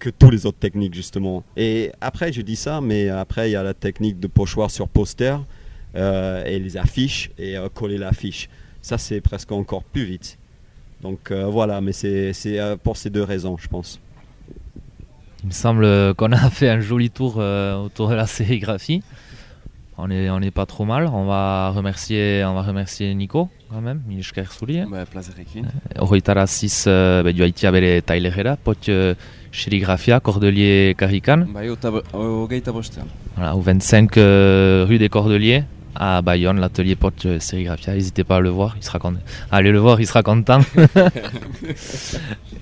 Que toutes les autres techniques justement. Et après, je dis ça, mais après, il y a la technique de pochoir sur poster euh, et les affiches et euh, coller l'affiche. Ça, c'est presque encore plus vite. Donc euh, voilà, mais c'est euh, pour ces deux raisons, je pense. Il me semble qu'on a fait un joli tour euh, autour de la sérigraphie. On est, on est pas trop mal. On va remercier, on va remercier Nico quand même, Milishka Erzuli. Bah, plazerekin. Hogeita ziz uh, be, joaitia bere tailerera, pot serigrafia, Cordelier bostean. voilà, au 25 euh, rue des Cordeliers, à Bayonne, l'atelier pot euh, sérigraphia. N'hésitez pas à le voir, il sera content. Allez le voir, il sera content.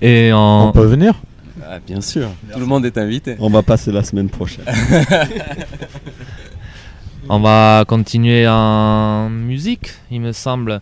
Et On on, peut venir? Ah, bien sûr, tout le monde est invité. On va passer la semaine prochaine. on va continuer en musique, il me semble.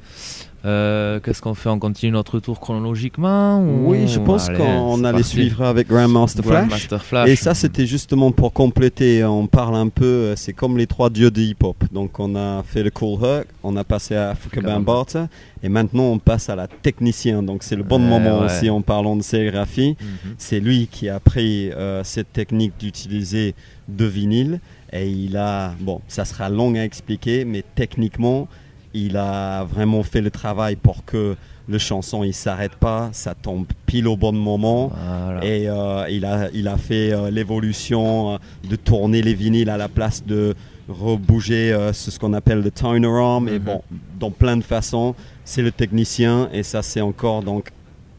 Euh, Qu'est-ce qu'on fait? On continue notre tour chronologiquement ou- Oui, je pense qu'on allait suivre avec Grandmaster Flash. Grandmaster Flash. Et ça, c'était justement pour compléter. On parle un peu, euh, c'est comme les trois dieux de hip-hop. Donc, on a fait le Cool Hook, on a passé à Afrika Bambaataa, et maintenant, on passe à la technicien. Donc, c'est le bon Ouais, moment ouais. aussi en parlant de sérigraphie. Mhm. C'est lui qui a pris euh, cette technique d'utiliser de vinyle et il a, bon, ça sera long à expliquer, mais techniquement, il a vraiment fait le travail pour que le chanson il s'arrête pas, ça tombe pile au bon moment. Voilà. Et euh, il, a, il a fait euh, l'évolution euh, de tourner les vinyles à la place de rebouger ce qu'on appelle le toner arm. Et Mhm. bon, dans plein de façons, c'est le technicien et ça c'est encore donc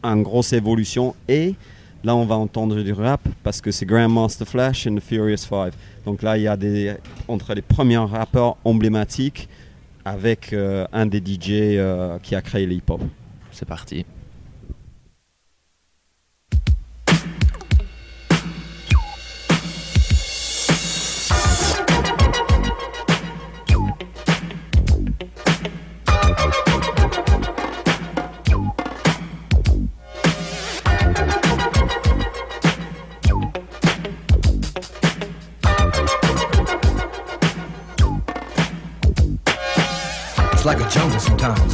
une grosse évolution. Et là on va entendre du rap parce que c'est Grandmaster Flash et The Furious Five. Donc là il y a des entre les premiers rappeurs emblématiques avec euh, un des DJ euh, qui a créé le hip-hop. C'est parti.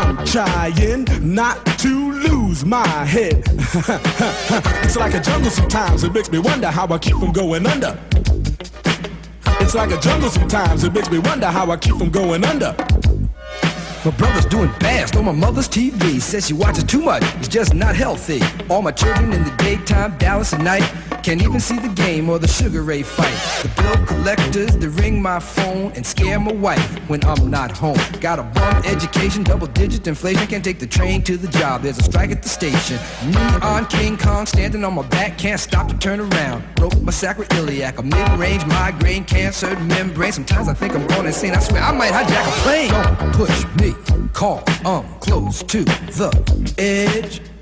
I'm trying not to lose my head. it's like a jungle sometimes, it makes me wonder how I keep from going under. It's like a jungle sometimes, it makes me wonder how I keep from going under. My brother's doing best on my mother's TV. Says she watches too much, it's just not healthy. All my children in the daytime, Dallas at night. Can't even see the game or the Sugar Ray fight. The bill collectors, they ring my phone and scare my wife when I'm not home. Got a bum education, double digit inflation. Can't take the train to the job, there's a strike at the station. Me on King Kong, standing on my back, can't stop to turn around. Broke my sacroiliac, a mid-range migraine, cancer membrane. Sometimes I think I'm going insane, I swear I might hijack a plane. Don't push me, call, I'm close to the edge.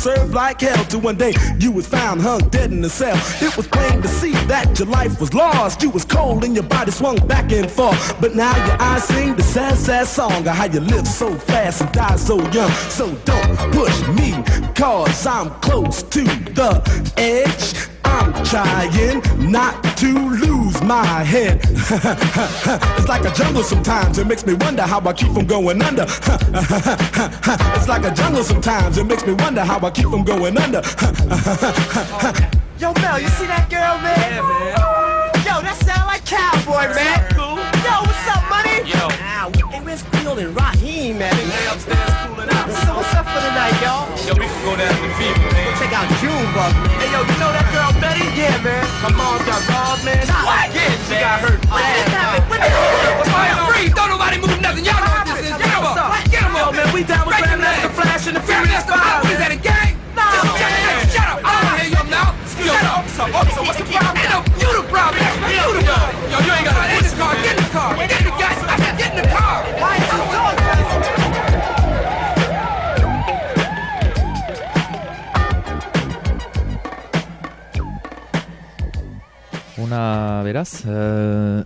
to serve like hell. Till one day you was found hung dead in the cell. It was plain to see that your life was lost. You was cold and your body swung back and forth. But now your eyes sing the sad, sad song of how you live so fast and die so young. So don't push me, cause I'm close to the edge. I'm trying not to lose my head. it's like a jungle sometimes, it makes me wonder how I keep from going under. it's like a jungle sometimes, it makes me wonder how I keep from going under. Yo, Mel, you see that girl, man? Yeah, man. Yo, that sound like cowboy, man. Cool. Yo, what's up, money? Yo. Ow, hey, Where's Creole and Raheem at? They upstairs So what's up for the night, y'all? Yo, we can go down to the fever, man. Check out Junebug, man. Hey, yo, you know that girl Betty? Yeah, man. Her mom got robbed, man. What? Yeah, she got hurt bad. What happened? What the hell? Freeze! Don't nobody move nothing. Y'all know what this is. Get 'em up. Get 'em up. Yo, man, we down with Grandmaster Flash and the Furious Five. What is that, a gang? No, man. Shut up. I don't hear your mouth. Yo, officer, officer, what's the problem? Ain't no, you the problem. You the problem. Yo, you ain't gotta get in the car. Get in the car. Get in the said, get in the car. Why is you doing Una, beraz, uh,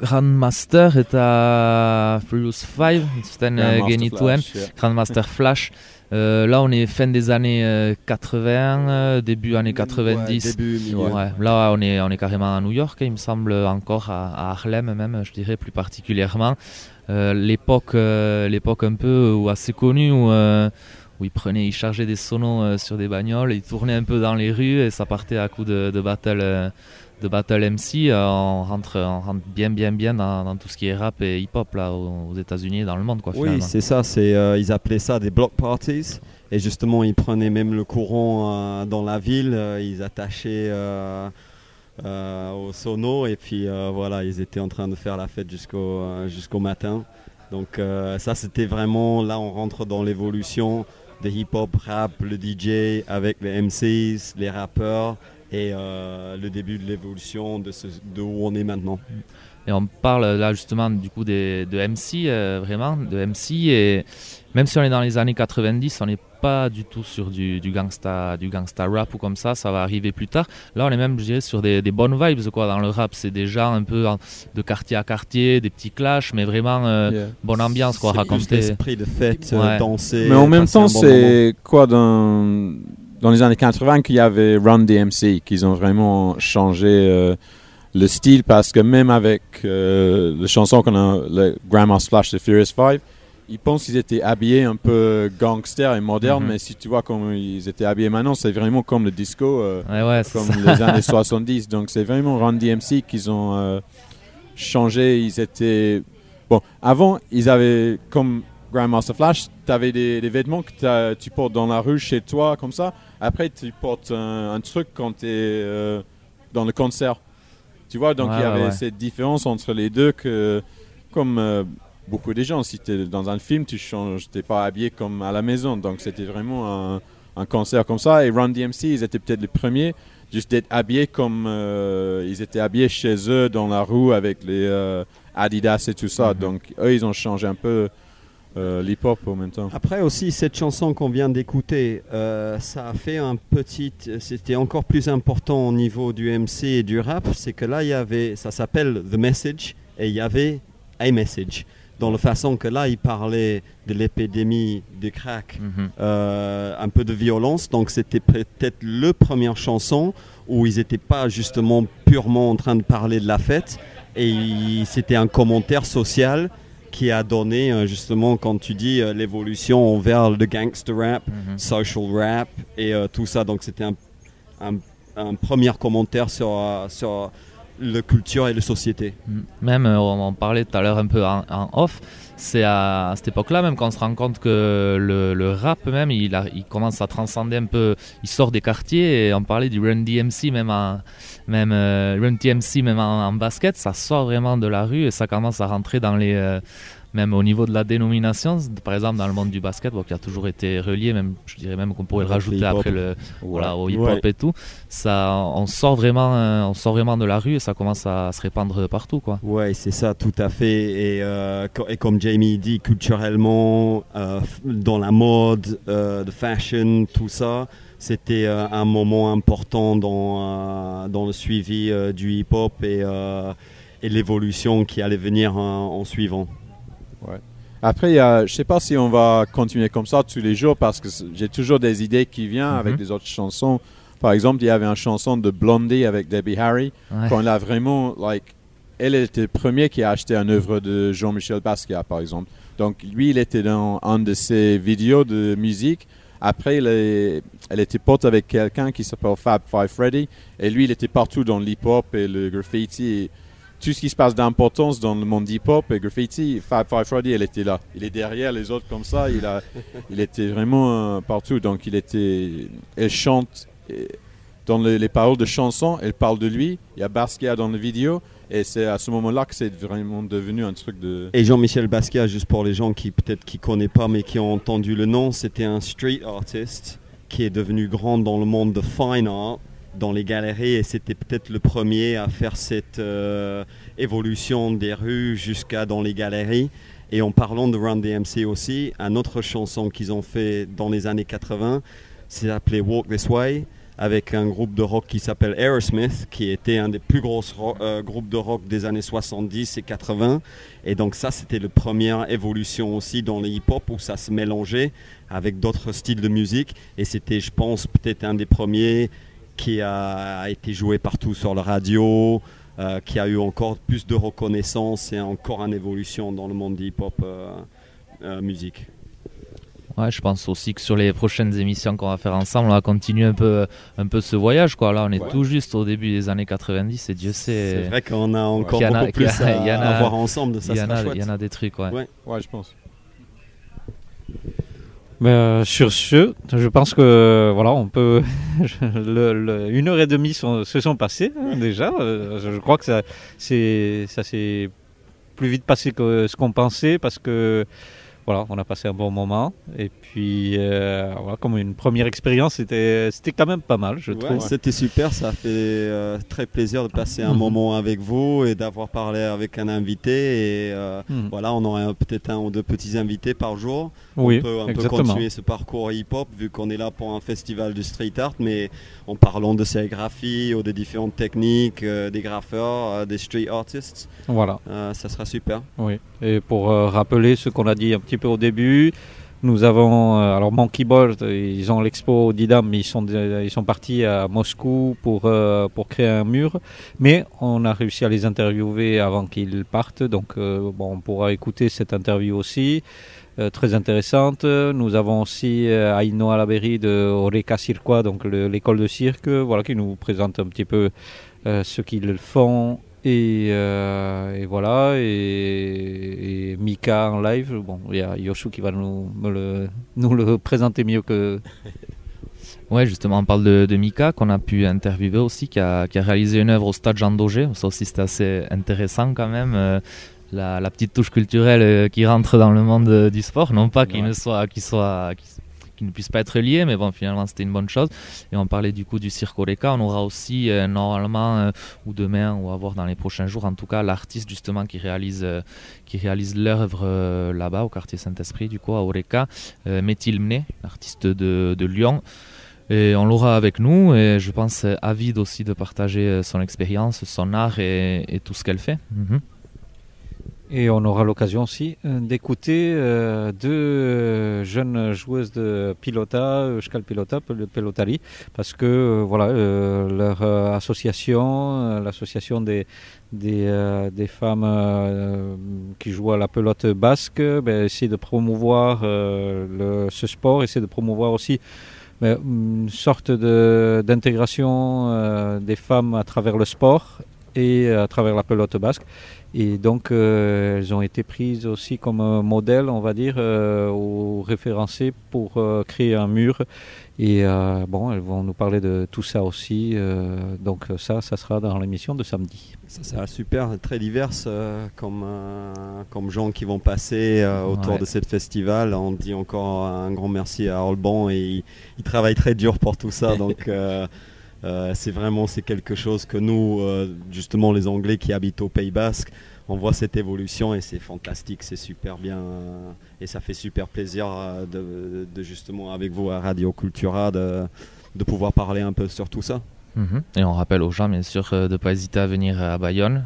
Grandmaster eta Furious 5, zuten uh, Grandmaster genituen, Flash, yeah. Grandmaster Flash. Euh, là, on est fin des années euh, 80, euh, début années 90. début, milieu. Ouais, là, on est, on est carrément à New York, il me semble, encore à, à Harlem même, je dirais plus particulièrement. Euh, l'époque, euh, l'époque un peu ou assez connue où, euh, où ils prenaient, ils chargeaient des sonos euh, sur des bagnoles, ils tournaient un peu dans les rues et ça partait à coup de, de battle. De battle MC, euh, on, rentre, on rentre bien bien bien dans, dans tout ce qui est rap et hip-hop là aux, États-Unis et dans le monde quoi. Oui, c'est ça. C'est, euh, ils appelaient ça des block parties. Et justement, ils prenaient même le courant euh, dans la ville. ils attachaient au sono. Et puis voilà, ils étaient en train de faire la fête jusqu'au jusqu'au matin. Donc ça, c'était vraiment... Là, on rentre dans l'évolution de hip-hop, rap, le DJ avec les MCs, les rappeurs. Et euh, le début de l'évolution de, ce, de où on est maintenant. Et on parle là justement du coup des, de MC, euh, vraiment, de MC. Et même si on est dans les années 90, on n'est pas du tout sur du, du, gangsta, du gangsta rap ou comme ça, ça va arriver plus tard. Là, on est même, je dirais, sur des, des bonnes vibes quoi, dans le rap. C'est des gens un peu en- de quartier à quartier, des petits clashs, mais vraiment euh, Yeah. bonne ambiance, quoi, C'est juste raconter. l'esprit de fête, Ouais. danser. Mais en même temps, c'est quoi dans, dans les années 80 qu'il y avait Run DMC, qu'ils ont vraiment changé euh, le style parce que même avec euh, les chansons qu'on a, le Grandma's Flash de Furious 5, ils pensent qu'ils étaient habillés un peu gangster et moderne, Mhm. mais si tu vois comment ils étaient habillés maintenant, c'est vraiment comme le disco, euh, Ouais, ouais, c'est comme ça. les années 70. Donc c'est vraiment Run DMC qu'ils ont euh, changé. Ils étaient. Bon, avant, ils avaient comme Grandmaster Flash, tu avais des, des vêtements que tu portes dans la rue chez toi, comme ça. Après, tu portes un, un truc quand tu es dans le concert. Tu vois, donc Ouais, il y avait ouais. cette différence entre les deux que, comme euh, beaucoup de gens, si tu es dans un film, tu changes, t'es pas habillé comme à la maison. Donc c'était vraiment un, un concert comme ça. Et Run DMC, ils étaient peut-être les premiers juste d'être habillés comme euh, ils étaient habillés chez eux dans la rue avec les euh, Adidas et tout ça. Mhm. Donc eux, ils ont changé un peu euh, l'hip-hop en même temps. Après aussi, cette chanson qu'on vient d'écouter, euh, ça a fait un petit... C'était encore plus important au niveau du MC et du rap, c'est que là, il y avait... Ça s'appelle The Message, et il y avait A Message. Dans la façon que là, il parlait de l'épidémie du crack, Mhm. euh, un peu de violence. Donc c'était peut-être le première chanson où ils n'étaient pas justement purement en train de parler de la fête. Et c'était un commentaire social qui a donné euh, justement, quand tu dis euh, l'évolution vers le gangster rap, Mhm. social rap et euh, tout ça. Donc c'était un, un- un premier commentaire sur, sur la culture et la société. Même, on en parlait tout à l'heure un peu en, en off, c'est à, à cette époque-là même qu'on se rend compte que le, le rap même, il, a- il commence à transcender un peu, il sort des quartiers et on parlait du Run DMC même en, même, euh, Run DMC même en, en basket, ça sort vraiment de la rue et ça commence à rentrer dans les... euh, même au niveau de la dénomination, par exemple dans le monde du basket, bon, qui a toujours été relié, même, je dirais même qu'on pourrait le rajouter après le, voilà, au Ouais. hip-hop et tout, ça, on sort vraiment, euh, on sort vraiment de la rue et ça commence à se répandre partout, quoi. Ouais, c'est ça, tout à fait. Et, euh, et comme Jamie dit, culturellement, euh, dans la mode, de fashion, tout ça, c'était euh, un moment important dans, euh, dans le suivi euh, du hip-hop et, euh, et l'évolution qui allait venir en, en suivant. Après, je sais pas si on va continuer comme ça tous les jours parce que j'ai toujours des idées qui viennent Mhm. avec des autres chansons. Par exemple, il y avait une chanson de Blondie avec Debbie Harry. Ouais. Quand elle a vraiment, like, elle était le premier qui a acheté une œuvre de Jean-Michel Basquiat, par exemple. Donc, lui, il était dans un de ses vidéos de musique. Après, elle, était pote avec quelqu'un qui s'appelle Fab Five Freddy. Et lui, il était partout dans l'hip-hop et le graffiti. Et tout ce qui se passe d'importance dans le monde hip-hop et graffiti, Fab Five Freddy, elle était là. Il est derrière les autres comme ça. Il, a, il était vraiment euh, partout. Donc, il était. Elle chante. Dans les, les paroles de chansons, elle parle de lui. Il y a Basquiat dans la vidéo. Et c'est à ce moment-là que c'est vraiment devenu un truc de. Et Jean-Michel Basquiat, juste pour les gens qui peut-être qui connaissent pas mais qui ont entendu le nom, c'était un street artist qui est devenu grand dans le monde de fine art, dans les galeries, et c'était peut-être le premier à faire cette euh, évolution des rues jusqu'à dans les galeries. Et en parlant de Run DMC aussi, une autre chanson qu'ils ont fait dans les années 80, c'est appelé Walk This Way avec un groupe de rock qui s'appelle Aerosmith, qui était un des plus gros ro- euh, groupes de rock des années 70 et 80. Et donc ça, c'était la première évolution aussi dans le hip-hop où ça se mélangeait avec d'autres styles de musique. Et c'était, je pense, peut-être un des premiers qui a, été joué partout sur la radio, euh, qui a eu encore plus de reconnaissance et encore une évolution dans le monde hip-hop euh, musique. Ouais, je pense aussi que sur les prochaines émissions qu'on va faire ensemble, on va continuer un peu, un peu ce voyage. Quoi. Là, on est Ouais. tout juste au début des années 90 et Dieu sait. C'est vrai qu'on a encore qu'il y en a- beaucoup qu'il y a- plus à, il y en a- à voir ensemble, ça il y en a- chouette. Il y en a des trucs, ouais. Ouais. Ouais, je pense. Mais, euh, sur ce, je pense que voilà, on peut. le- le- une heure et demie sont- se sont passées hein, déjà. Euh, je, je crois que ça, c'est, ça s'est plus vite passé que ce qu'on pensait parce que on a passé un bon moment. Et puis euh, voilà, comme une première expérience, c'était, c'était quand même pas mal, je Ouais, trouve. C'était super, ça a fait euh, très plaisir de passer un Mhm. moment avec vous et d'avoir parlé avec un invité. Et euh, Mhm. voilà, on aurait peut-être un ou deux petits invités par jour. Oui, on peut un peu exactement. continuer ce parcours hip-hop vu qu'on est là pour un festival de street art, mais en parlant de sérigraphie ou de différentes techniques, euh, des graffeurs, euh, des street artists. Voilà. Euh, ça sera super. Oui, et pour euh, rappeler ce qu'on a dit un petit peu au début, nous avons, euh, alors Monkey Board, ils ont l'expo d'IDAM, mais ils sont, ils sont partis à Moscou pour, euh, pour créer un mur, mais on a réussi à les interviewer avant qu'ils partent, donc euh, bon, on pourra écouter cette interview aussi. très intéressante. Nous avons aussi euh, Ainoa Laberi de Oreca Circois, donc le- l'école de cirque, voilà, qui nous présente un petit peu ce qu'ils font et, euh, et voilà, et, et Mika en live, bon, il y a Yoshua qui va nous, le, nous le présenter mieux que... Ouais, justement, on parle de, de Mika, qu'on a pu interviewer aussi, qui a, qui a réalisé une œuvre au stade Jean Daugé. Ça aussi, c'était assez intéressant quand même. euh, la, la petite touche culturelle euh, qui rentre dans le monde du sport. Non pas qu'il Ouais. ne soit, qu'il soit, qu'il ne puisse pas être lié, mais bon, finalement, c'était une bonne chose. Et on parlait du coup du Cirque Oreca. On aura aussi, euh, normalement, euh, ou demain, ou à voir dans les prochains jours, en tout cas, l'artiste justement qui réalise, euh, qui réalise l'œuvre là-bas, au quartier Saint-Esprit, du coup, à Oreca, Métil Mné, artiste de, de Lyon. Et on l'aura avec nous et je pense avide aussi de partager son expérience, son art et, et tout ce qu'elle fait. Mhm. Et on aura l'occasion aussi euh, d'écouter euh, deux jeunes joueuses de pilota, Euskal Pilota, Pel- Pelotari, parce que euh, voilà, leur association, l'association des, des, femmes qui jouent à la pelote basque, ben, essaie de promouvoir ce sport, essaie de promouvoir aussi ben, une sorte d'intégration des femmes à travers le sport et à travers la pelote basque. Et donc, euh, elles ont été prises aussi comme euh, modèle, on va dire, euh, ou référencées pour euh, créer un mur. Et bon, elles vont nous parler de tout ça aussi. donc ça, ça sera dans l'émission de samedi. Ça sera super, très divers euh, comme, comme gens qui vont passer autour Ouais. de ce festival. On dit encore un grand merci à Orban et il, il travaille très dur pour tout ça. donc euh, c'est vraiment c'est quelque chose que nous, euh, justement les Anglais qui habitent au Pays Basque, on voit cette évolution et c'est fantastique, c'est super bien euh, et ça fait super plaisir de, justement avec vous à Radio Cultura de, de pouvoir parler un peu sur tout ça. Mhm. Et on rappelle aux gens, bien sûr, de ne pas hésiter à venir à Bayonne.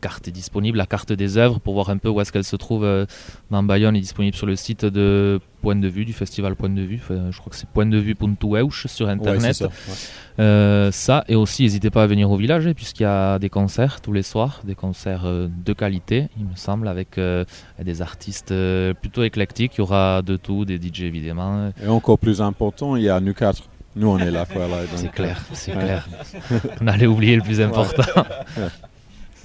Carte est disponible, la carte des œuvres, pour voir un peu où est-ce qu'elle se trouve euh, dans Bayonne, est disponible sur le site de Point de Vue, du festival Point de Vue. Enfin, je crois que c'est pointdevue.ouch sur Ouais, Internet. c'est ça, ouais. Euh, ça, et aussi, n'hésitez pas à venir au village, hein, puisqu'il y a des concerts tous les soirs, des concerts euh, de qualité, il me semble, avec des artistes plutôt éclectiques. Il y aura de tout, des DJ évidemment. Et encore plus important, il y a nous quatre. Nous, on est là. Voilà, C'est clair, c'est ouais. clair. On allait oublier le plus important.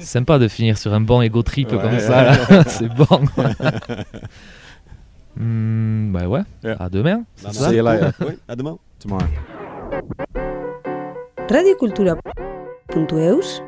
C'est sympa de finir sur un bon ego trip Ouais. comme ça, là. c'est bon. Hmm, bah ouais, Yeah. à demain. Bah, See you later. Oui, à demain. Tomorrow. radiokultura.eus